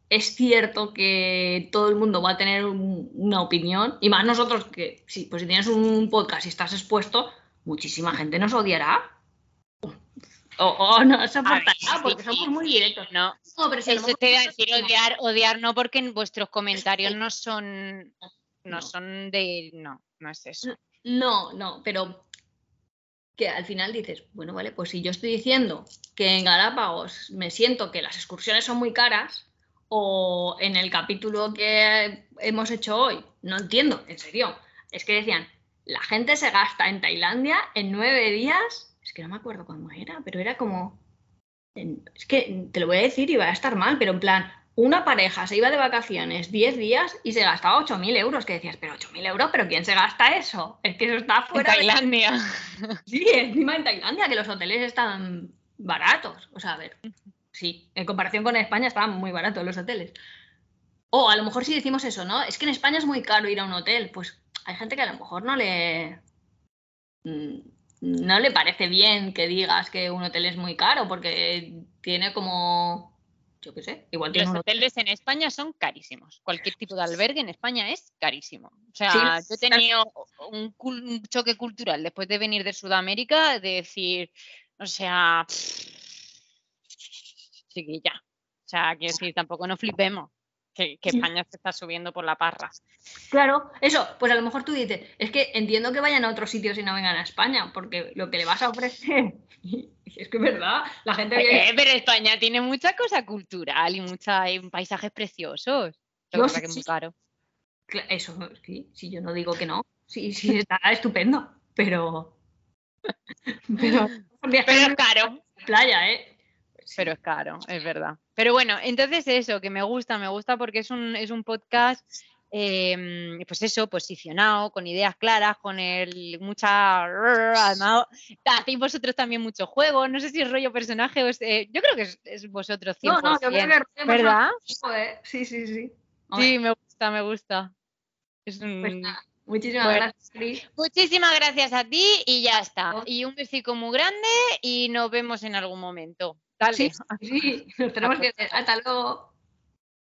es cierto que todo el mundo va a tener una opinión, y más nosotros que, sí, pues si tienes un podcast y estás expuesto, muchísima gente nos odiará. O, no soportará, porque somos muy directos. No, pero si Eso te decir odiar, odiar no porque vuestros comentarios no son, no, son de, no, no es eso. No, no, pero que al final dices, bueno, vale, pues si yo estoy diciendo que en Galápagos me siento que las excursiones son muy caras, o en el capítulo que hemos hecho hoy, no entiendo, en serio, es que decían, la gente se gasta en Tailandia en nueve días, es que no me acuerdo cuándo era, pero era como, es que te lo voy a decir y va a estar mal, pero en plan, una pareja se iba de vacaciones 10 días y se gastaba 8.000 euros, que decías, pero 8.000 euros, pero ¿quién se gasta eso? Es que eso está fuera en Tailandia. (laughs) Sí, encima en Tailandia, que los hoteles están baratos. O sea, a ver, sí, en comparación con España estaban muy baratos los hoteles. O a lo mejor si decimos eso, ¿no? Es que en España es muy caro ir a un hotel. Pues hay gente que a lo mejor no le... Mm, no le parece bien que digas que un hotel es muy caro porque tiene como yo qué sé, igual Los hoteles en España son carísimos. Cualquier tipo de albergue en España es carísimo. O sea, yo he tenido un, choque cultural después de venir de Sudamérica, de decir, o sea, chiquilla. O sea, quiero decir, tampoco nos flipemos que, España se está subiendo por la parra. Claro, eso, pues a lo mejor tú dices, es que entiendo que vayan a otros sitios y no vengan a España, porque lo que le vas a ofrecer, (laughs) es que es verdad, la gente... Eh, pero España tiene mucha cosa cultural y mucha, paisajes preciosos. Lo que es muy caro. Eso, sí, sí, yo no digo que no, sí, sí, está (laughs) estupendo, pero... (laughs) Pero, pero es caro. Playa, ¿eh? Pero es caro, es verdad. Pero bueno, entonces eso, que me gusta, me gusta porque es un, es un podcast, em, pues eso, posicionado, con ideas claras, con el mucha... Además, hacéis vosotros también mucho juego, no sé si es rollo personaje o es, eh, yo creo que es, vosotros 100%, no, no, yo creo que ¿verdad? Sí, sí, sí. Sí, me gusta, me gusta. Es un... Pues muchísimas gracias, Muchísimas gracias a ti y ya está. Y un besico muy grande y nos vemos en algún momento. Dale. Sí, sí, nos (laughs) tenemos que... Hasta luego.